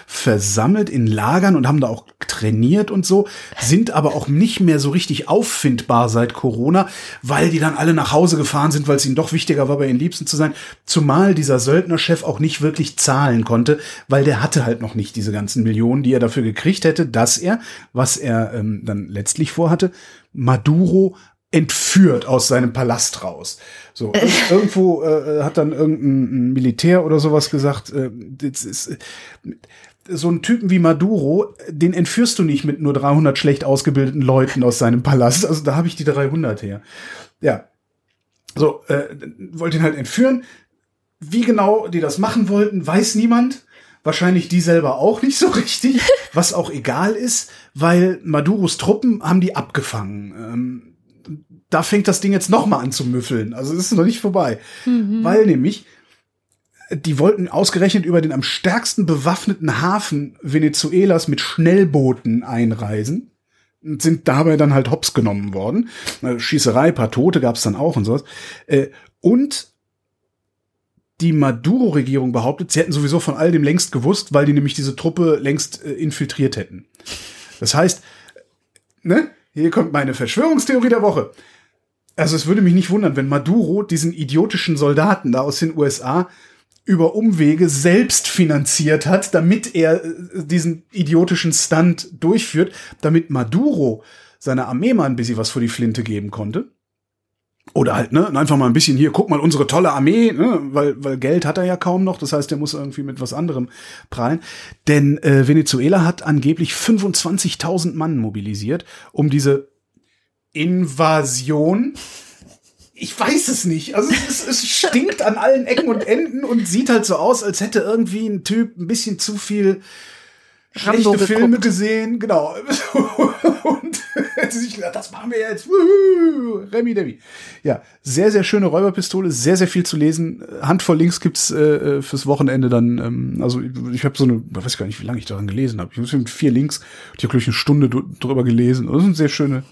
versammelt in Lagern und haben da auch trainiert und so, sind aber auch nicht mehr so richtig auffindbar seit Corona, weil die dann alle nach Hause gefahren sind, weil es ihnen doch wichtiger war, bei ihren Liebsten zu sein. Zumal dieser Söldnerchef auch nicht wirklich zahlen konnte, weil der hatte halt noch nicht diese ganzen Millionen, die er dafür gekriegt hätte, dass er, was er ähm, dann letztlich vorhatte, Maduro entführt aus seinem Palast raus. So ir- irgendwo äh, hat dann irgendein Militär oder sowas gesagt, äh, das ist, äh, so einen Typen wie Maduro, den entführst du nicht mit nur 300 schlecht ausgebildeten Leuten aus seinem Palast. Also da habe ich die 300 her. Ja. So, äh, wollte ihn halt entführen. Wie genau die das machen wollten, weiß niemand. Wahrscheinlich die selber auch nicht so richtig, was auch egal ist, weil Maduros Truppen haben die abgefangen. Ähm, da fängt das Ding jetzt noch mal an zu müffeln. Also es ist noch nicht vorbei. Weil nämlich, die wollten ausgerechnet über den am stärksten bewaffneten Hafen Venezuelas mit Schnellbooten einreisen und sind dabei dann halt hops genommen worden. Äh, Schießerei, paar Tote gab's dann auch und sowas. Äh, Und die Maduro-Regierung behauptet, sie hätten sowieso von all dem längst gewusst, weil die nämlich diese Truppe längst äh, infiltriert hätten. Das heißt, ne, hier kommt meine Verschwörungstheorie der Woche. Also es würde mich nicht wundern, wenn Maduro diesen idiotischen Soldaten da aus den USA über Umwege selbst finanziert hat, damit er äh, diesen idiotischen Stunt durchführt, damit Maduro seiner Armee mal ein bisschen was vor die Flinte geben konnte. Oder halt, ne, einfach mal ein bisschen hier, guck mal, unsere tolle Armee, ne, weil, weil Geld hat er ja kaum noch, das heißt, er muss irgendwie mit was anderem prallen. Denn äh, Venezuela hat angeblich 25.000 Mann mobilisiert, um diese Invasion ich weiß es nicht. Also es, es stinkt an allen Ecken und Enden und sieht halt so aus, als hätte irgendwie ein Typ ein bisschen zu viel schlechte Rambo Filme geguckt. gesehen. Genau. Und hätte sich gedacht, das machen wir jetzt. Remi Demi. Ja, sehr, sehr schöne Räuberpistole, sehr, sehr viel zu lesen. Handvoll Links gibt's äh, fürs Wochenende dann. Ähm, also ich, habe so eine, ich weiß gar nicht, wie lange ich daran gelesen habe. Ich habe mit vier Links, ich habe glaube ich eine Stunde dr- drüber gelesen. Das eine sehr schöne,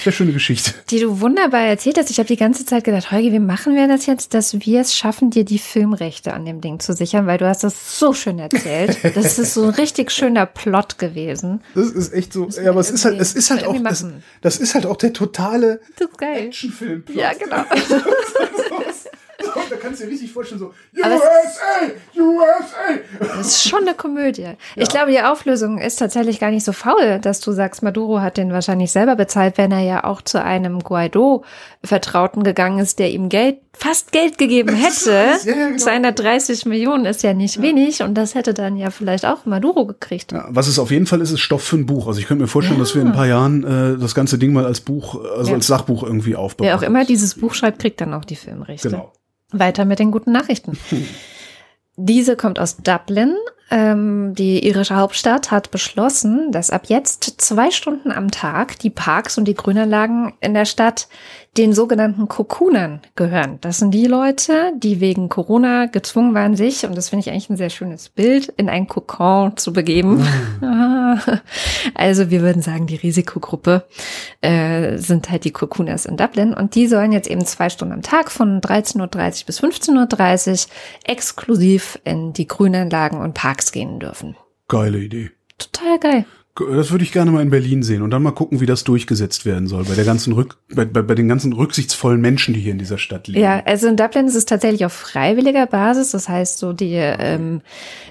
sehr schöne Geschichte. Die du wunderbar erzählt hast. Ich habe die ganze Zeit gedacht, Holgi, wie machen wir das jetzt, dass wir es schaffen, dir die Filmrechte an dem Ding zu sichern, weil du hast das so schön erzählt. Das ist so ein richtig schöner Plot gewesen. Das ist echt so. Ja, aber es ist halt, es ist halt auch, das, das ist halt auch der totale Das ist geil. Actionfilm. Ja, genau. kannst du dir richtig vorstellen, so USA, USA. Das ist schon eine Komödie. Ich glaube, die Auflösung ist tatsächlich gar nicht so faul, dass du sagst, Maduro hat den wahrscheinlich selber bezahlt, wenn er ja auch zu einem Guaido-Vertrauten gegangen ist, der ihm Geld, fast Geld gegeben hätte. Ja, ja, genau. 230 Millionen ist ja nicht wenig und das hätte dann ja vielleicht auch Maduro gekriegt. Ja, was es auf jeden Fall ist, ist Stoff für ein Buch. Also ich könnte mir vorstellen, dass wir in ein paar Jahren äh, das ganze Ding mal als Buch, also Ja. als Sachbuch irgendwie aufbauen. Wer auch immer dieses Buch schreibt, kriegt dann auch die Filmrechte. Genau. Weiter mit den guten Nachrichten. Diese kommt aus Dublin. Ähm, die irische Hauptstadt hat beschlossen, dass ab jetzt zwei Stunden am Tag die Parks und die Grünanlagen in der Stadt den sogenannten Kokunern gehören. Das sind die Leute, die wegen Corona gezwungen waren, sich, und das finde ich eigentlich ein sehr schönes Bild, in ein Kokon zu begeben. also wir würden sagen, die Risikogruppe äh, sind halt die Kokuners in Dublin und die sollen jetzt eben zwei Stunden am Tag von 13.30 Uhr bis 15.30 Uhr exklusiv in die Grünanlagen und Parks gehen dürfen. Geile Idee. Total geil. Das würde ich gerne mal in Berlin sehen und dann mal gucken, wie das durchgesetzt werden soll bei der ganzen Rück, bei, bei, bei den ganzen rücksichtsvollen Menschen, die hier in dieser Stadt leben. Ja, also in Dublin ist es tatsächlich auf freiwilliger Basis. Das heißt, so die ähm,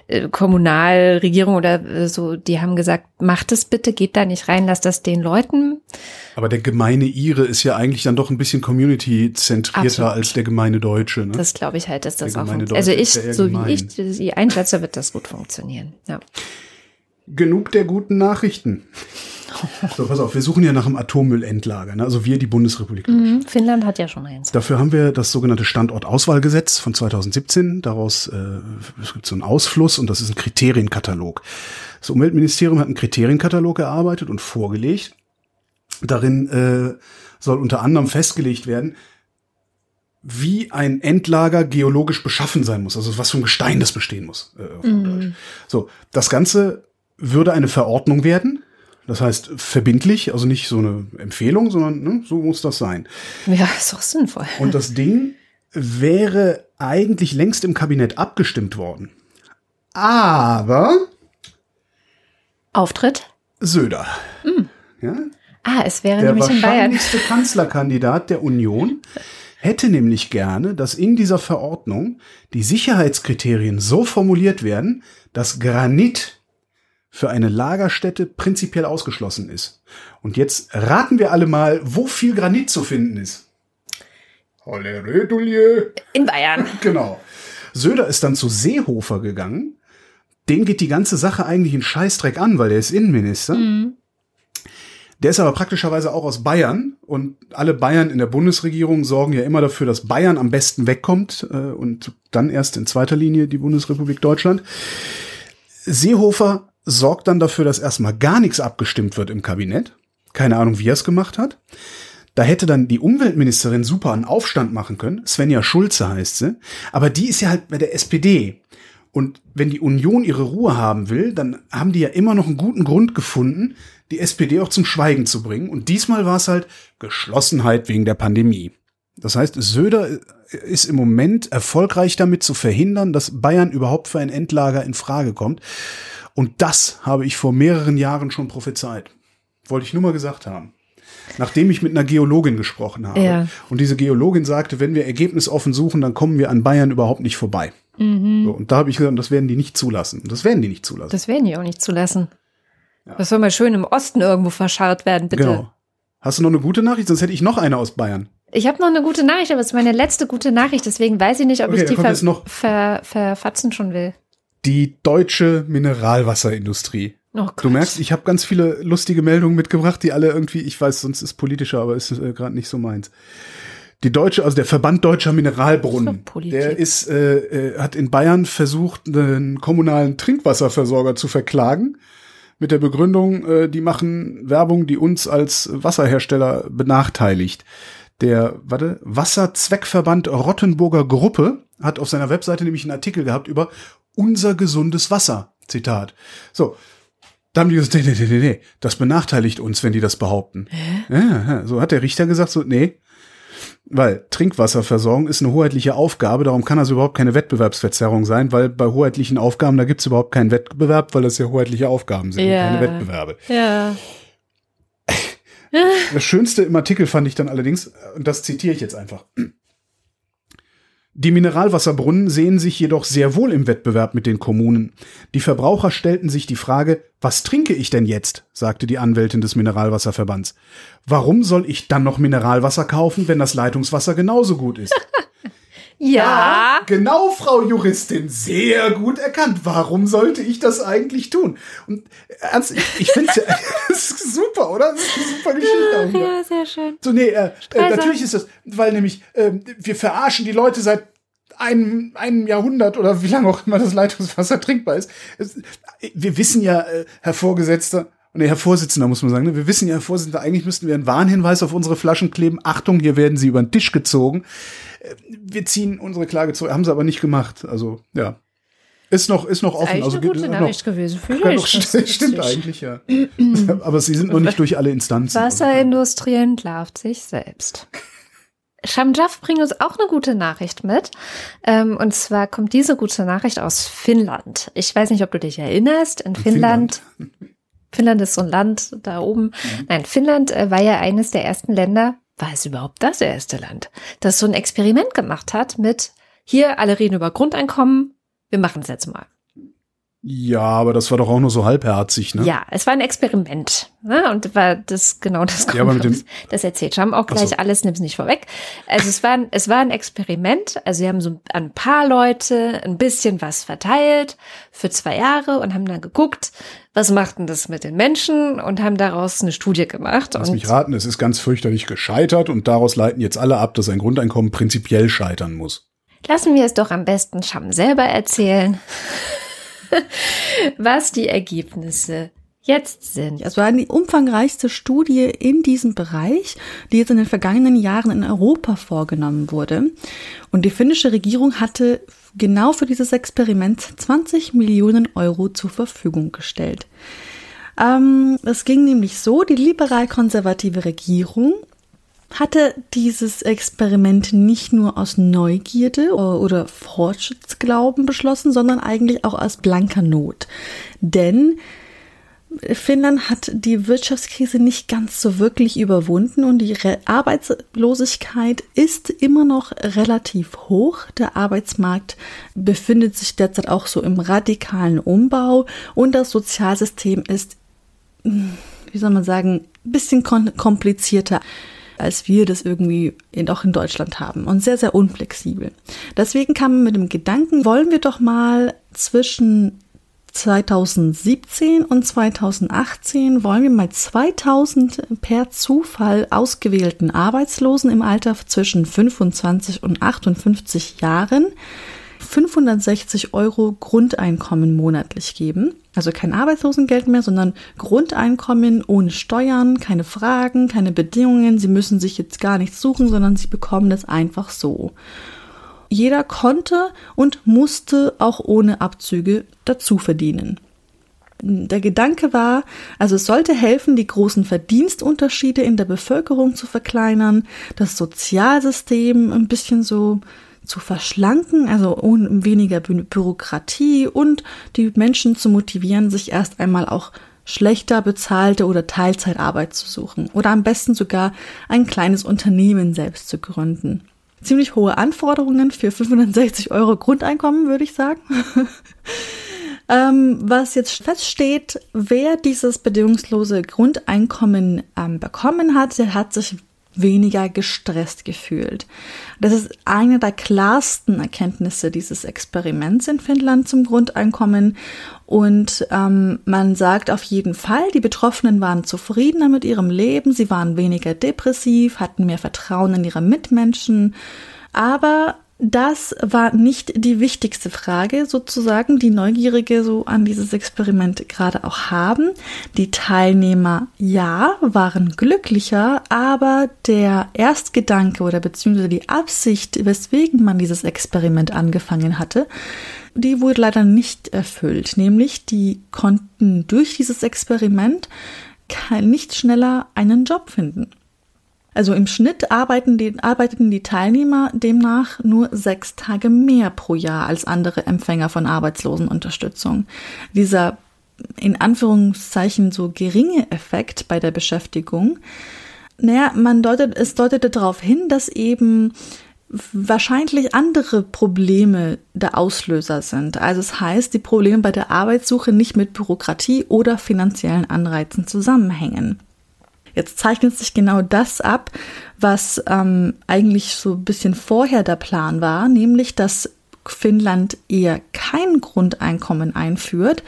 äh, Kommunalregierung oder äh, so, die haben gesagt, macht es bitte, geht da nicht rein, lasst das den Leuten. Aber der gemeine Ire ist ja eigentlich dann doch ein bisschen community-zentrierter als der gemeine Deutsche. Ne? Das glaube ich halt, dass das Der auch. Also ich, so wie ich sie einschätze, wird das gut funktionieren. Ja. Genug der guten Nachrichten. So, pass auf, wir suchen ja nach einem Atommüllendlager, ne? also wir, die Bundesrepublik. Mhm, Finnland hat ja schon eins. Dafür haben wir das sogenannte Standortauswahlgesetz von 2017. Daraus äh, es gibt so einen Ausfluss und das ist ein Kriterienkatalog. Das Umweltministerium hat einen Kriterienkatalog erarbeitet und vorgelegt. Darin äh, soll unter anderem festgelegt werden, wie ein Endlager geologisch beschaffen sein muss, also was für ein Gestein das bestehen muss. Äh, mhm. So, das Ganze würde eine Verordnung werden. Das heißt verbindlich, also nicht so eine Empfehlung, sondern ne, so muss das sein. Ja, ist auch sinnvoll. Und das Ding wäre eigentlich längst im Kabinett abgestimmt worden. Aber Auftritt? Söder. Mhm. Ja? Ah, es wäre der nämlich in Bayern. wahrscheinlichste Kanzlerkandidat der Union hätte nämlich gerne, dass in dieser Verordnung die Sicherheitskriterien so formuliert werden, dass Granit für eine Lagerstätte prinzipiell ausgeschlossen ist. Und jetzt raten wir alle mal, wo viel Granit zu finden ist. In Bayern. Genau. Söder ist dann zu Seehofer gegangen. Den geht die ganze Sache eigentlich in Scheißdreck an, weil der ist Innenminister. Mhm. Der ist aber praktischerweise auch aus Bayern und alle Bayern in der Bundesregierung sorgen ja immer dafür, dass Bayern am besten wegkommt äh, und dann erst in zweiter Linie die Bundesrepublik Deutschland. Seehofer sorgt dann dafür, dass erstmal gar nichts abgestimmt wird im Kabinett. Keine Ahnung, wie er es gemacht hat. Da hätte dann die Umweltministerin super einen Aufstand machen können. Svenja Schulze heißt sie. Aber die ist ja halt bei der SPD. Und wenn die Union ihre Ruhe haben will, dann haben die ja immer noch einen guten Grund gefunden, die SPD auch zum Schweigen zu bringen. Und diesmal war es halt Geschlossenheit wegen der Pandemie. Das heißt, Söder ist im Moment erfolgreich damit zu verhindern, dass Bayern überhaupt für ein Endlager in Frage kommt. Und das habe ich vor mehreren Jahren schon prophezeit. Wollte ich nur mal gesagt haben. Nachdem ich mit einer Geologin gesprochen habe. Ja. Und diese Geologin sagte, wenn wir ergebnisoffen suchen, dann kommen wir an Bayern überhaupt nicht vorbei. Mhm. So, und da habe ich gesagt, das werden die nicht zulassen. Das werden die nicht zulassen. Das werden die auch nicht zulassen. Das soll mal schön im Osten irgendwo verscharrt werden, bitte. Genau. Hast du noch eine gute Nachricht? Sonst hätte ich noch eine aus Bayern. Ich habe noch eine gute Nachricht, aber es ist meine letzte gute Nachricht, deswegen weiß ich nicht, ob Okay, ich die ver verfatzen schon will. Die deutsche Mineralwasserindustrie. Oh. Du merkst, ich habe ganz viele lustige Meldungen mitgebracht, die alle irgendwie, ich weiß, sonst ist politischer, aber ist äh, gerade nicht so meins. Die deutsche, also der Verband deutscher Mineralbrunnen, Politik. der ist, äh, äh, hat in Bayern versucht, einen kommunalen Trinkwasserversorger zu verklagen mit der Begründung, äh, die machen Werbung, die uns als Wasserhersteller benachteiligt. Der, warte, Wasserzweckverband Rottenburger Gruppe hat auf seiner Webseite nämlich einen Artikel gehabt über unser gesundes Wasser. Zitat. So. Da haben die gesagt, nee, nee, nee, nee, nee, das benachteiligt uns, wenn die das behaupten. Ja, so hat der Richter gesagt, so, nee. Weil Trinkwasserversorgung ist eine hoheitliche Aufgabe, darum kann das überhaupt keine Wettbewerbsverzerrung sein, weil bei hoheitlichen Aufgaben, da gibt's überhaupt keinen Wettbewerb, weil das ja hoheitliche Aufgaben sind, Ja. keine Wettbewerbe. Ja. Das Schönste im Artikel fand ich dann allerdings, und das zitiere ich jetzt einfach. Die Mineralwasserbrunnen sehen sich jedoch sehr wohl im Wettbewerb mit den Kommunen. Die Verbraucher stellten sich die Frage, was trinke ich denn jetzt? sagte die Anwältin des Mineralwasserverbands. Warum soll ich dann noch Mineralwasser kaufen, wenn das Leitungswasser genauso gut ist? Ja. genau, Frau Juristin, sehr gut erkannt. Warum sollte ich das eigentlich tun? Und ernst, ich, ich finde es super, oder? Das ist eine super Geschichte. wieder. Ja, sehr schön. So, nee, äh, äh, natürlich ist das, weil nämlich ähm, wir verarschen die Leute seit einem, einem Jahrhundert oder wie lange auch immer das Leitungswasser trinkbar ist. Es, wir wissen ja, äh, Herr Vorgesetzter, nee, Herr Vorsitzender muss man sagen, ne, wir wissen ja, Herr Vorsitzender, eigentlich müssten wir einen Warnhinweis auf unsere Flaschen kleben. Achtung, hier werden sie über den Tisch gezogen. Äh, Wir ziehen unsere Klage zurück, haben sie aber nicht gemacht. Also, ja. Ist noch, ist noch offen. Eigentlich also eine gute geht- noch- Nachricht gewesen. Für dich. ist stimmt eigentlich, ja. aber sie sind noch nicht durch alle Instanzen. Wasserindustrie entlarvt sich selbst. Shamjaf bringt uns auch eine gute Nachricht mit. Ähm, und zwar kommt diese gute Nachricht aus Finnland. Ich weiß nicht, ob du dich erinnerst. In Finnland, Finnland ist so ein Land da oben. Nein, Finnland äh, war ja eines der ersten Länder, war es überhaupt das erste Land, das so ein Experiment gemacht hat mit, hier alle reden über Grundeinkommen, wir machen es jetzt mal. Ja, aber das war doch auch nur so halbherzig, ne? Ja, es war ein Experiment. Ne? Und war das genau das, Ja, aber mit dem- das, erzählt. Wir haben auch gleich so. alles, nimm's nicht vorweg. Also es war, ein, es war ein Experiment. Also sie haben so an ein paar Leute ein bisschen was verteilt für zwei Jahre und haben dann geguckt, was macht denn das mit den Menschen und haben daraus eine Studie gemacht. Lass mich raten, es ist ganz fürchterlich gescheitert und daraus leiten jetzt alle ab, dass ein Grundeinkommen prinzipiell scheitern muss. Lassen wir es doch am besten Scham selber erzählen, was die Ergebnisse jetzt sind. Es war die umfangreichste Studie in diesem Bereich, die jetzt in den vergangenen Jahren in Europa vorgenommen wurde. Und die finnische Regierung hatte genau für dieses Experiment 20 Millionen Euro zur Verfügung gestellt. Ähm, es ging nämlich so, die liberal-konservative Regierung hatte dieses Experiment nicht nur aus Neugierde oder Fortschrittsglauben beschlossen, sondern eigentlich auch aus blanker Not. Denn Finnland hat die Wirtschaftskrise nicht ganz so wirklich überwunden und die Re Arbeitslosigkeit ist immer noch relativ hoch. Der Arbeitsmarkt befindet sich derzeit auch so im radikalen Umbau und das Sozialsystem ist, wie soll man sagen, ein bisschen komplizierter als wir das irgendwie in, auch in Deutschland haben und sehr, sehr unflexibel. Deswegen kam man mit dem Gedanken, wollen wir doch mal zwischen 2017 und 2018 wollen wir mal 2000 per Zufall ausgewählten Arbeitslosen im Alter zwischen 25 und 58 Jahren 560 Euro Grundeinkommen monatlich geben. Also kein Arbeitslosengeld mehr, sondern Grundeinkommen ohne Steuern, keine Fragen, keine Bedingungen. Sie müssen sich jetzt gar nichts suchen, sondern sie bekommen das einfach so. Jeder konnte und musste auch ohne Abzüge dazu verdienen. Der Gedanke war, also es sollte helfen, die großen Verdienstunterschiede in der Bevölkerung zu verkleinern, das Sozialsystem ein bisschen so zu verschlanken, also ohne weniger Bü Bürokratie und die Menschen zu motivieren, sich erst einmal auch schlechter bezahlte oder Teilzeitarbeit zu suchen oder am besten sogar ein kleines Unternehmen selbst zu gründen. Ziemlich hohe Anforderungen für 560 Euro Grundeinkommen, würde ich sagen. Ähm, was jetzt feststeht, wer dieses bedingungslose Grundeinkommen ähm, bekommen hat, der hat sich weniger gestresst gefühlt. Das ist eine der klarsten Erkenntnisse dieses Experiments in Finnland zum Grundeinkommen. Und ähm, man sagt auf jeden Fall, die Betroffenen waren zufriedener mit ihrem Leben, sie waren weniger depressiv, hatten mehr Vertrauen in ihre Mitmenschen. Aber das war nicht die wichtigste Frage, sozusagen, die Neugierige so an dieses Experiment gerade auch haben. Die Teilnehmer, ja, waren glücklicher, aber der Erstgedanke oder beziehungsweise die Absicht, weswegen man dieses Experiment angefangen hatte, die wurde leider nicht erfüllt. Nämlich, die konnten durch dieses Experiment nicht schneller einen Job finden. Also im Schnitt arbeiten die, arbeiteten die Teilnehmer demnach nur sechs Tage mehr pro Jahr als andere Empfänger von Arbeitslosenunterstützung. Dieser in Anführungszeichen so geringe Effekt bei der Beschäftigung, naja, man deutet, es deutete darauf hin, dass eben wahrscheinlich andere Probleme der Auslöser sind. Also es heißt, die Probleme bei der Arbeitssuche nicht mit Bürokratie oder finanziellen Anreizen zusammenhängen. Jetzt zeichnet sich genau das ab, was ähm, eigentlich so ein bisschen vorher der Plan war, nämlich dass Finnland eher kein Grundeinkommen einführt,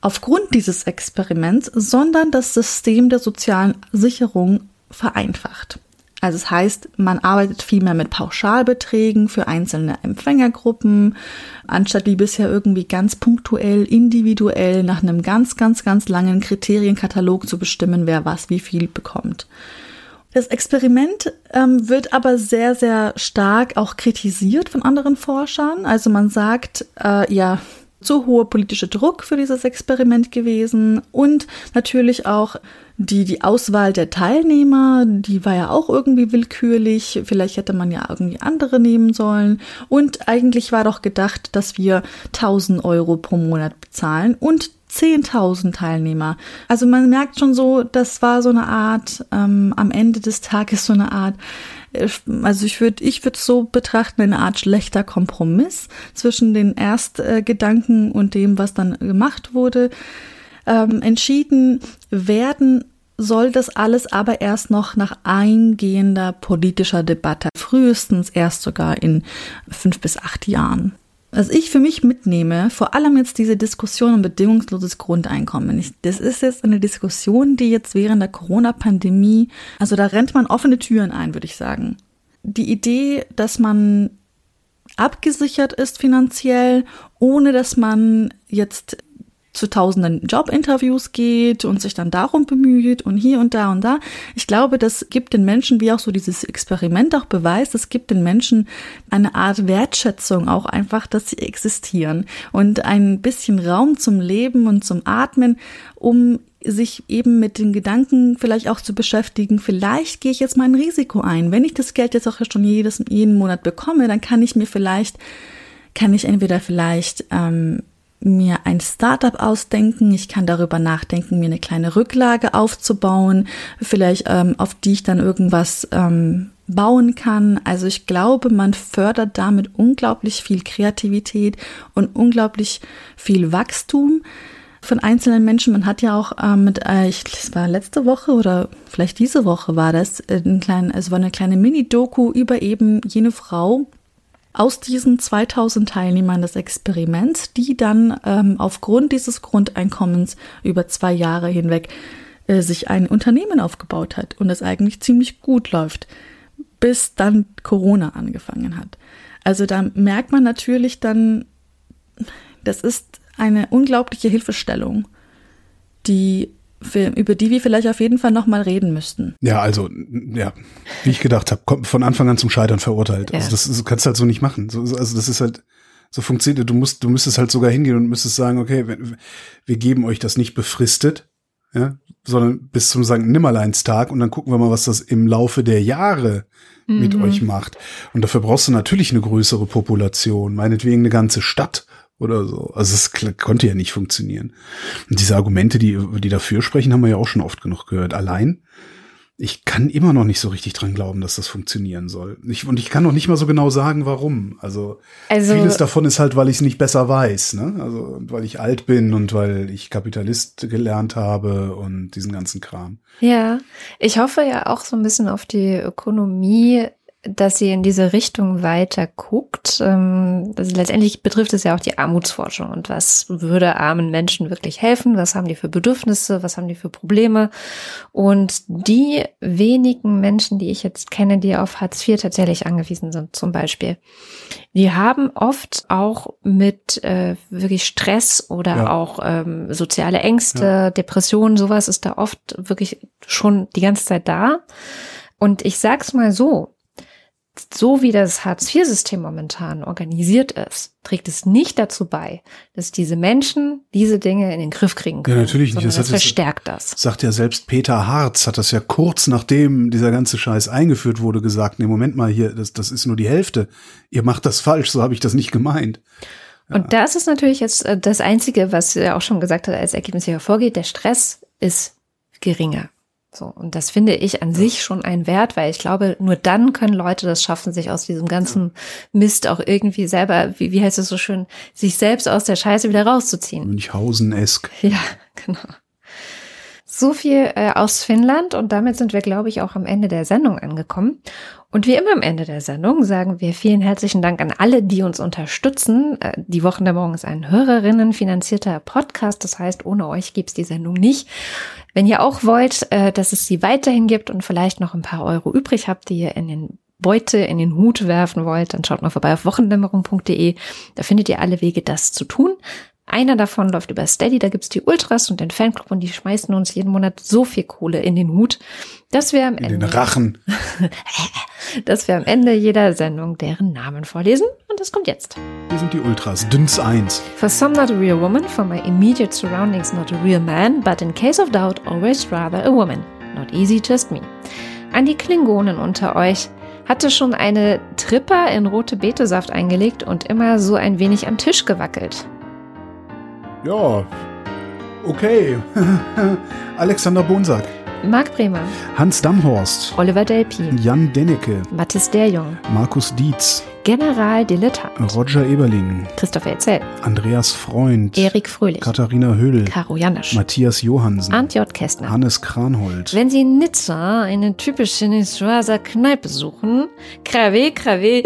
aufgrund dieses Experiments, sondern das System der sozialen Sicherung vereinfacht. Also es heißt, man arbeitet viel mehr mit Pauschalbeträgen für einzelne Empfängergruppen, anstatt wie bisher irgendwie ganz punktuell, individuell nach einem ganz, ganz, ganz langen Kriterienkatalog zu bestimmen, wer was wie viel bekommt. Das Experiment ähm, wird aber sehr, sehr stark auch kritisiert von anderen Forschern. Also man sagt, äh, ja, zu hoher politischer Druck für dieses Experiment gewesen und natürlich auch die, die Auswahl der Teilnehmer, die war ja auch irgendwie willkürlich. Vielleicht hätte man ja irgendwie andere nehmen sollen. Und eigentlich war doch gedacht, dass wir 1000 Euro pro Monat bezahlen und 10.000 Teilnehmer. Also man merkt schon so, das war so eine Art, ähm, am Ende des Tages so eine Art also ich würde ich würde so betrachten, eine Art schlechter Kompromiss zwischen den Erstgedanken und dem, was dann gemacht wurde. Ähm, entschieden werden soll das alles aber erst noch nach eingehender politischer Debatte, frühestens erst sogar in fünf bis acht Jahren. Was ich für mich mitnehme, vor allem jetzt diese Diskussion um bedingungsloses Grundeinkommen. Ich, das ist jetzt eine Diskussion, die jetzt während der Corona-Pandemie, also da rennt man offene Türen ein, würde ich sagen. Die Idee, dass man abgesichert ist finanziell, ohne dass man jetzt zu tausenden Jobinterviews geht und sich dann darum bemüht und hier und da und da. Ich glaube, das gibt den Menschen, wie auch so dieses Experiment auch beweist, es gibt den Menschen eine Art Wertschätzung auch einfach, dass sie existieren und ein bisschen Raum zum Leben und zum Atmen, um sich eben mit den Gedanken vielleicht auch zu beschäftigen, vielleicht gehe ich jetzt mal ein Risiko ein. Wenn ich das Geld jetzt auch schon jedes, jeden Monat bekomme, dann kann ich mir vielleicht, kann ich entweder vielleicht ähm, mir ein Startup ausdenken, ich kann darüber nachdenken, mir eine kleine Rücklage aufzubauen, vielleicht ähm, auf die ich dann irgendwas ähm, bauen kann. Also ich glaube, man fördert damit unglaublich viel Kreativität und unglaublich viel Wachstum von einzelnen Menschen. Man hat ja auch ähm, mit, äh, ich, das war letzte Woche oder vielleicht diese Woche war das, äh, ein klein, es war eine kleine Mini-Doku über eben jene Frau, aus diesen 2000 Teilnehmern des Experiments, die dann ähm, aufgrund dieses Grundeinkommens über zwei Jahre hinweg äh, sich ein Unternehmen aufgebaut hat und es eigentlich ziemlich gut läuft, bis dann Corona angefangen hat. Also da merkt man natürlich dann, das ist eine unglaubliche Hilfestellung, die für, über die wir vielleicht auf jeden Fall nochmal reden müssten. Ja, also, ja, wie ich gedacht habe, kommt von Anfang an zum Scheitern verurteilt. Ja. Also das, das kannst du halt so nicht machen. So, also das ist halt, so funktioniert, du musst, du müsstest halt sogar hingehen und müsstest sagen, okay, wir, wir geben euch das nicht befristet, ja, sondern bis zum St. Nimmerleinstag und dann gucken wir mal, was das im Laufe der Jahre mhm. mit euch macht. Und dafür brauchst du natürlich eine größere Population, meinetwegen eine ganze Stadt oder so. Also es konnte ja nicht funktionieren. Und diese Argumente, die, die dafür sprechen, haben wir ja auch schon oft genug gehört. Allein, ich kann immer noch nicht so richtig dran glauben, dass das funktionieren soll. Ich, und ich kann noch nicht mal so genau sagen, warum. Also, also vieles davon ist halt, weil ich es nicht besser weiß. Ne? Also weil ich alt bin und weil ich Kapitalist gelernt habe und diesen ganzen Kram. Ja, ich hoffe ja auch so ein bisschen auf die Ökonomie dass sie in diese Richtung weiter guckt. Also letztendlich betrifft es ja auch die Armutsforschung und was würde armen Menschen wirklich helfen? Was haben die für Bedürfnisse? Was haben die für Probleme? Und die wenigen Menschen, die ich jetzt kenne, die auf Hartz IV tatsächlich angewiesen sind, zum Beispiel, die haben oft auch mit äh, wirklich Stress oder ja. auch ähm, soziale Ängste, ja. Depressionen, sowas ist da oft wirklich schon die ganze Zeit da. Und ich sag's mal so, so wie das Hartz-IV-System momentan organisiert ist, trägt es nicht dazu bei, dass diese Menschen diese Dinge in den Griff kriegen können. Ja, natürlich nicht. Das, das verstärkt das. Sagt ja selbst Peter Harz, hat das ja kurz nachdem dieser ganze Scheiß eingeführt wurde, gesagt, nee, Moment mal hier, das, das ist nur die Hälfte. Ihr macht das falsch, so habe ich das nicht gemeint. Ja. Und das ist natürlich jetzt äh, das Einzige, was er auch schon gesagt hat, als Ergebnis hier hervorgeht. Der Stress ist geringer. So, und das finde ich an sich schon ein Wert, weil ich glaube, nur dann können Leute das schaffen, sich aus diesem ganzen Mist auch irgendwie selber, wie, wie heißt es so schön, sich selbst aus der Scheiße wieder rauszuziehen. Münchhausen-esk. Ja, genau. So viel äh, aus Finnland und damit sind wir, glaube ich, auch am Ende der Sendung angekommen. Und wie immer am Ende der Sendung sagen wir vielen herzlichen Dank an alle, die uns unterstützen. Äh, die Wochen der Morgen ist ein Hörerinnen-finanzierter Podcast. Das heißt, ohne euch gibt's die Sendung nicht. Wenn ihr auch wollt, äh, dass es sie weiterhin gibt und vielleicht noch ein paar Euro übrig habt, die ihr in den Beute in den Hut werfen wollt, dann schaut mal vorbei auf wochendämmerung.de. Da findet ihr alle Wege, das zu tun. Einer davon läuft über Steady, da gibt's die Ultras und den Fanclub und die schmeißen uns jeden Monat so viel Kohle in den Hut, dass wir am in Ende. Den Rachen. dass wir am Ende jeder Sendung deren Namen vorlesen. Und das kommt jetzt. Wir sind die Ultras, Dünns 1. For some not a real woman, for my immediate surroundings not a real man, but in case of doubt always rather a woman. Not easy, just me. An die Klingonen unter euch hatte schon eine Tripper in rote Betesaft eingelegt und immer so ein wenig am Tisch gewackelt. Ja, okay. Alexander Bonsack. Marc Bremer, Hans Damhorst, Oliver Delpi, Jan Dennecke, Mathis Derjung, Markus Dietz, General Dilettant, Roger Eberling, Christoph Elzell, Andreas Freund, Erik Fröhlich, Katharina Hödel, Caro Janisch, Matthias Johansen, Arndt J. Kästner. Hannes Kranhold, Wenn Sie in Nizza eine typische Niçoiser Kneipe suchen, Crave, Crave,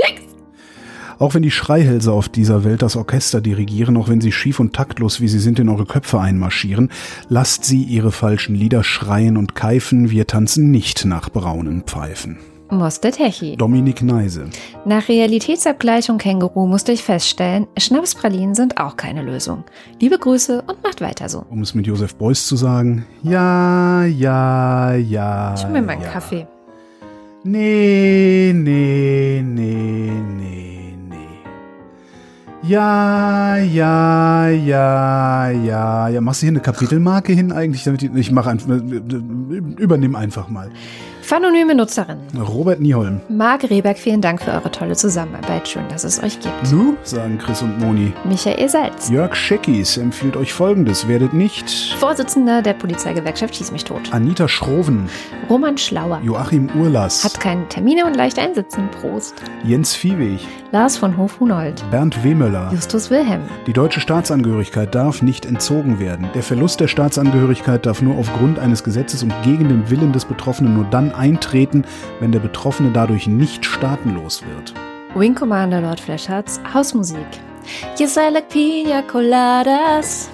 Auch wenn die Schreihälse auf dieser Welt das Orchester dirigieren, auch wenn sie schief und taktlos, wie sie sind, in eure Köpfe einmarschieren, lasst sie ihre falschen Lieder schreien und keifen, wir tanzen nicht nach braunen Pfeifen. Moste Techi. Dominik Neise. Nach Realitätsabgleichung Känguru musste ich feststellen, Schnapspralinen sind auch keine Lösung. Liebe Grüße und macht weiter so. Um es mit Josef Beuys zu sagen, ja, ja, ja. Ich hol mir mal einen ja. Kaffee. Nee, nee, nee, nee. Ja, ja, ja, ja, ja. Machst du hier eine Kapitelmarke hin eigentlich? Damit ich, ich mache einfach, übernimm einfach mal. Anonyme Nutzerin. Robert Nieholm. Marc Rehberg, vielen Dank für eure tolle Zusammenarbeit. Schön, dass es euch gibt. Nu, sagen Chris und Moni. Michael Salz. Jörg Scheckis empfiehlt euch folgendes. Werdet nicht Vorsitzender der Polizeigewerkschaft Schieß mich tot. Anita Schroven, Roman Schlauer. Joachim Urlass, Hat keine Termine und leicht einsitzen. Prost. Jens Viehweg, Lars von Hof-Hunold. Bernd Wehmöller. Justus Wilhelm. Die deutsche Staatsangehörigkeit darf nicht entzogen werden. Der Verlust der Staatsangehörigkeit darf nur aufgrund eines Gesetzes und gegen den Willen des Betroffenen nur dann eintreten, wenn der Betroffene dadurch nicht staatenlos wird. Wing Commander Lord Fleshards. Hausmusik. Yes, I like pina coladas.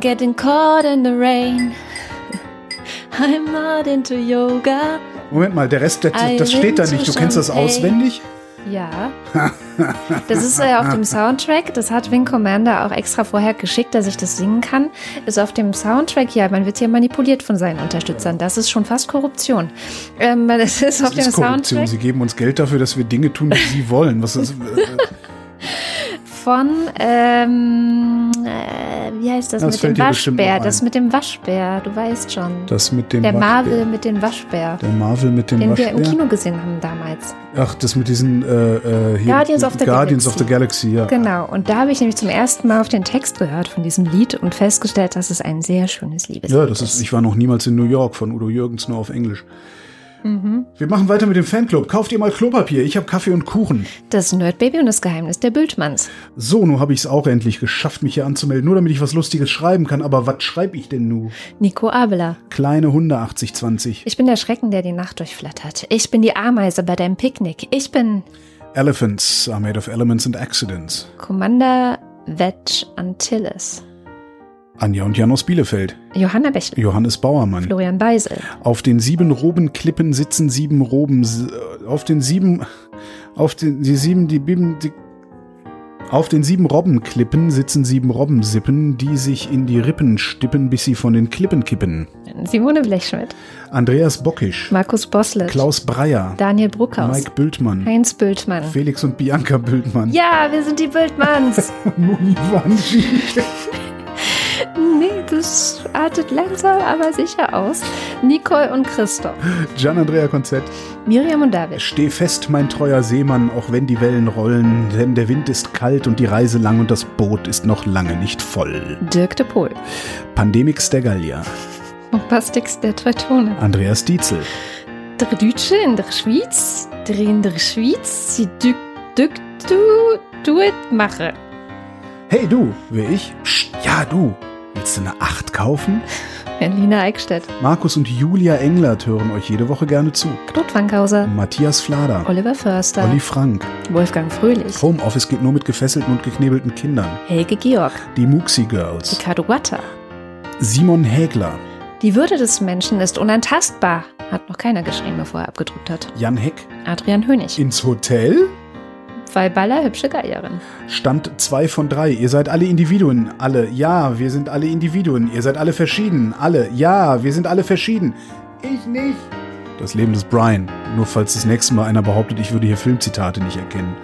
Getting caught in the rain. I'm not into yoga. Moment mal, der Rest, das, das steht da nicht. Du kennst das auswendig? Ja. Das ist äh, auf dem Soundtrack. Das hat Wing Commander auch extra vorher geschickt, dass ich das singen kann. Ist auf dem Soundtrack, ja, man wird hier manipuliert von seinen Unterstützern. Das ist schon fast Korruption. Ähm, das ist auf Das dem ist Korruption. Soundtrack Sie geben uns Geld dafür, dass wir Dinge tun, die sie wollen. Was ist, äh, von, ähm, äh, wie heißt das, Das mit dem Waschbär? Das mit dem Waschbär, du weißt schon. das mit dem Der Waschbär. Marvel mit dem Waschbär. Der Marvel mit dem Den wir im Waschbär. Kino gesehen haben damals. Ach, das mit diesen äh, äh, hier, Guardians of the Guardians Galaxy. of the Galaxy, ja. Genau. Und da habe ich nämlich zum ersten Mal auf den Text gehört von diesem Lied und festgestellt, dass es ein sehr schönes Liebeslied Ja, das ist, ich war noch niemals in New York von Udo Jürgens, nur auf Englisch. Wir machen weiter mit dem Fanclub. Kauft ihr mal Klopapier. Ich habe Kaffee und Kuchen. Das Nerdbaby und das Geheimnis der Bültmanns. So, nun habe ich es auch endlich geschafft, mich hier anzumelden, nur damit ich was Lustiges schreiben kann. Aber was schreibe ich denn nu? Nico Abela. Kleine Hunde 8020. Ich bin der Schrecken, der die Nacht durchflattert. Ich bin die Ameise bei deinem Picknick. Ich bin Elephants are made of elements and accidents. Commander Vetch Antilles. Anja und Jan aus Bielefeld. Johanna Bächle. Johannes Bauermann. Florian Beisel. Auf den sieben Robenklippen sitzen sieben Roben. Auf den sieben. Auf den. Die sieben. Die Bibben. Die, auf den sieben Robbenklippen sitzen sieben Robbensippen, die sich in die Rippen stippen, bis sie von den Klippen kippen. Simone Blechschmidt. Andreas Bockisch. Markus Bosslet. Klaus Breyer. Daniel Bruckhaus. Mike Bültmann. Heinz Bültmann. Felix und Bianca Bültmann. Ja, wir sind die Bültmanns. Moni Wanji. nee, das artet langsam, aber sicher aus. Nicole und Christoph. Gian Andrea Konzett. Miriam und David. Steh fest, mein treuer Seemann, auch wenn die Wellen rollen, denn der Wind ist kalt und die Reise lang und das Boot ist noch lange nicht voll. Dirk de Pohl. Pandemix der Gallier. Und Bastix der Teutone. Andreas Dietzel. Der Deutsche in der Schweiz. Der in der Schweiz. Sie dück, du, du it mache. Hey du, wer ich? Psst, ja du. Willst du eine Acht kaufen? Berliner Eickstedt. Markus und Julia Englert hören euch jede Woche gerne zu. Claude Fankhauser. Matthias Flader. Oliver Förster. Olli Frank. Wolfgang Fröhlich. Homeoffice geht nur mit gefesselten und geknebelten Kindern. Helge Georg. Die Muxi Girls. Ricardo Watter. Simon Hägler. Die Würde des Menschen ist unantastbar. Hat noch keiner geschrieben, bevor er abgedruckt hat. Jan Heck. Adrian Hönig. Ins Hotel? Weil Baller hübsche Geierin. Stand zwei von drei. Ihr seid alle Individuen. Alle. Ja, wir sind alle Individuen. Ihr seid alle verschieden. Alle. Ja, wir sind alle verschieden. Ich nicht. Das Leben des Brian. Nur falls das nächste Mal einer behauptet, ich würde hier Filmzitate nicht erkennen.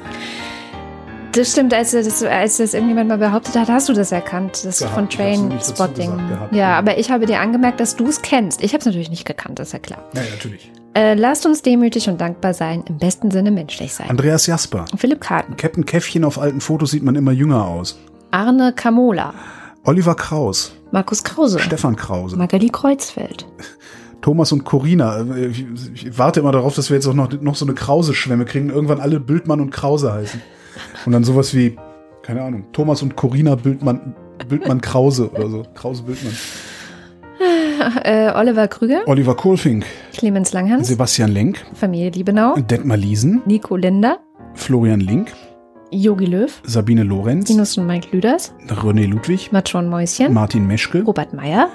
Das stimmt, als das, als das irgendjemand mal behauptet hat, hast du das erkannt, das Gehabt, von Train Spotting. gesagt gehabt, Ja, ja. aber ich habe dir angemerkt, dass du es kennst. Ich habe es natürlich nicht gekannt, das ist ja klar. Ja, natürlich. Äh, lasst uns demütig und dankbar sein, im besten Sinne menschlich sein. Andreas Jasper. Philipp Karten, Captain Käffchen auf alten Fotos sieht man immer jünger aus. Arne Kamola, Oliver Kraus. Markus Krause, Stefan Krause. Magali Kreuzfeld, Thomas und Corina. Äh, Ich, ich warte immer darauf, dass wir jetzt auch noch, noch so eine Krause-Schwemme kriegen. Irgendwann alle Bildmann und Krause heißen. Und dann sowas wie, keine Ahnung, Thomas und Corina Bildmann, Bildmann Krause oder so. Krause Bildmann. Äh, Oliver Krüger, Oliver Kohlfink, Clemens Langhans, Sebastian Lenk, Familie Liebenau, Detmar Liesen, Nico Linder, Florian Link, Yogi Löw, Sabine Lorenz, Sinus und Mike Lüders, René Ludwig, Matron Mäuschen, Martin Meschke, Robert Meyer,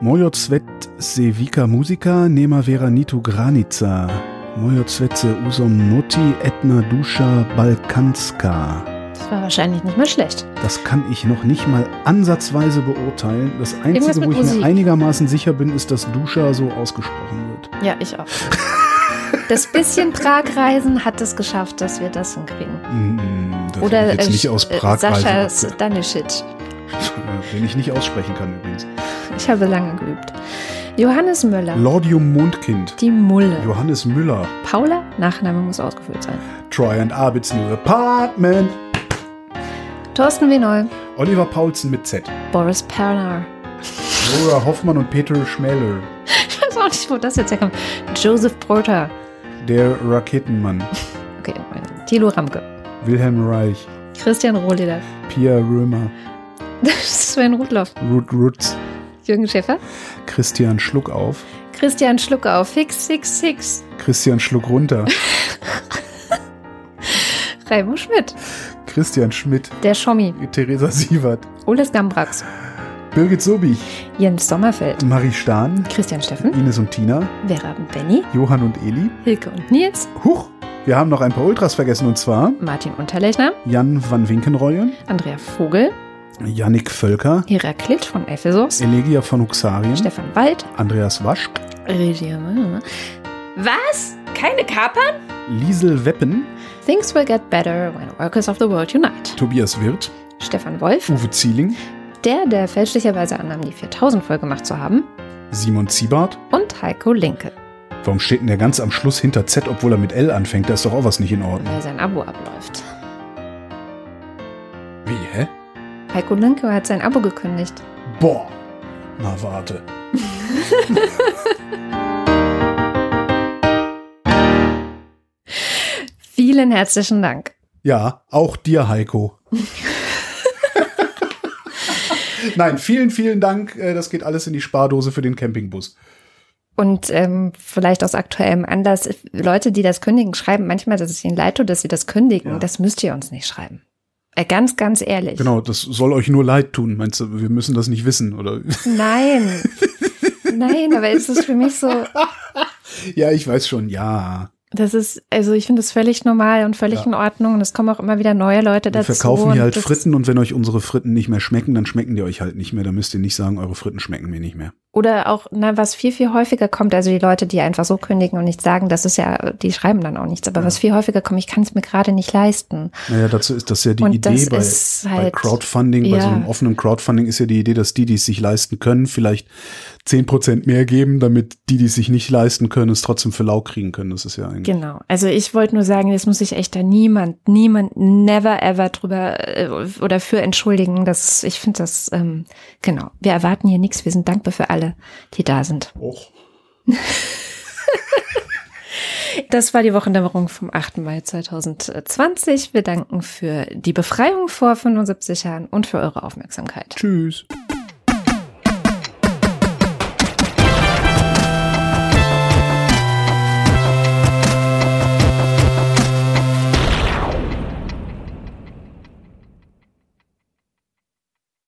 Mojo Cvet Sevika Musika, Nema Vera Nito Granica, Mojo Cvetze Usom Noti Etna Duscha Balkanska. das war wahrscheinlich nicht mal schlecht. Das kann ich noch nicht mal ansatzweise beurteilen. Das Einzige, wo ich Musik. mir einigermaßen sicher bin, ist, dass Duscha so ausgesprochen wird. Ja, ich auch. Das bisschen Prag-Reisen hat es geschafft, dass wir das hinkriegen. Mm, das Oder jetzt äh, nicht aus äh, Prag Sascha Stanisic. den ich nicht aussprechen kann übrigens. Ich habe lange geübt. Johannes Müller. Lordium Mondkind. Die Mulle. Johannes Müller. Paula, Nachname muss ausgefüllt sein. Troy and Arbits New Apartment. Thorsten W. Neu. Oliver Paulsen mit Z. Boris Perner. Laura Hoffmann und Peter Schmeller. Ich weiß auch nicht, wo das jetzt herkommt. Joseph Porter. Der Raketenmann. Okay, Thilo Ramke. Wilhelm Reich. Christian Rohleder. Pia Römer. Sven Rudloff. Ruth Rutz. Jürgen Schäfer. Christian Schluckauf. Christian Schluckauf. Fix, six, six. Christian Schluck runter. Raimo Schmidt. Christian Schmidt. Der Schommi. Theresa Sievert. Oles Gambrax. Birgit Sobich. Jens Sommerfeld. Marie Stahn. Christian Steffen. Ines und Tina. Vera und Benny. Johann und Eli. Hilke und Nils. Huch! Wir haben noch ein paar Ultras vergessen und zwar Martin Unterlechner. Jan van Winkenreue, Andrea Vogel. Yannick Völker, Heraklit von Ephesus. Elegia von Huxarien, Stefan Wald. Andreas Waschk, Regia. Was? Keine Kapern? Liesel Weppen, Things will get better when workers of the world unite. Tobias Wirth, Stefan Wolf. Uwe Zieling, Der, der fälschlicherweise annahm, die 4000 voll gemacht zu haben. Simon Ziebart. Und Heiko Linke, Warum steht denn der ganz am Schluss hinter Z, obwohl er mit L anfängt? Da ist doch auch was nicht in Ordnung. weil sein Abo abläuft. Wie, hä? Heiko Linke hat sein Abo gekündigt. Boah. Na, warte. Vielen herzlichen Dank. Ja, auch dir, Heiko. Nein, vielen, vielen Dank. Äh, Das geht alles in die Spardose für den Campingbus. Und ähm, vielleicht aus aktuellem Anlass, Leute, die das kündigen, schreiben manchmal, dass es ihnen leid tut, dass sie das kündigen. Ja. Das müsst ihr uns nicht schreiben. Äh, ganz, ganz ehrlich. Genau, das soll euch nur leid tun. Meinst du, wir müssen das nicht wissen, oder? Nein. Nein, aber es ist für mich so, ja, ich weiß schon, ja. das ist, also ich finde das völlig normal und völlig Ja. in Ordnung. Und es kommen auch immer wieder neue Leute Wir dazu. verkaufen hier halt das- Fritten und wenn euch unsere Fritten nicht mehr schmecken, dann schmecken die euch halt nicht mehr. Da müsst ihr nicht sagen, eure Fritten schmecken mir nicht mehr. Oder auch, na, was viel, viel häufiger kommt, also die Leute, die einfach so kündigen und nichts sagen, das ist ja, die schreiben dann auch nichts. Aber was viel häufiger kommt, ich kann es mir gerade nicht leisten. Naja, dazu ist das ja die Und Idee bei, ist bei halt- Crowdfunding, bei so ja. einem offenen Crowdfunding ist ja die Idee, dass die, die es sich leisten können, vielleicht zehn Prozent mehr geben, damit die, die es sich nicht leisten können, es trotzdem für lau kriegen können. Das ist ja eigentlich. Genau. Also ich wollte nur sagen, das muss sich echt da niemand, niemand, never ever drüber äh, oder für entschuldigen. Das, ich finde das, ähm, genau. Wir erwarten hier nichts. Wir sind dankbar für alle, die da sind. Och. Das war die Wochendämmerung vom 8. Mai 2020. Wir danken für die Befreiung vor 75 Jahren und für eure Aufmerksamkeit. Tschüss.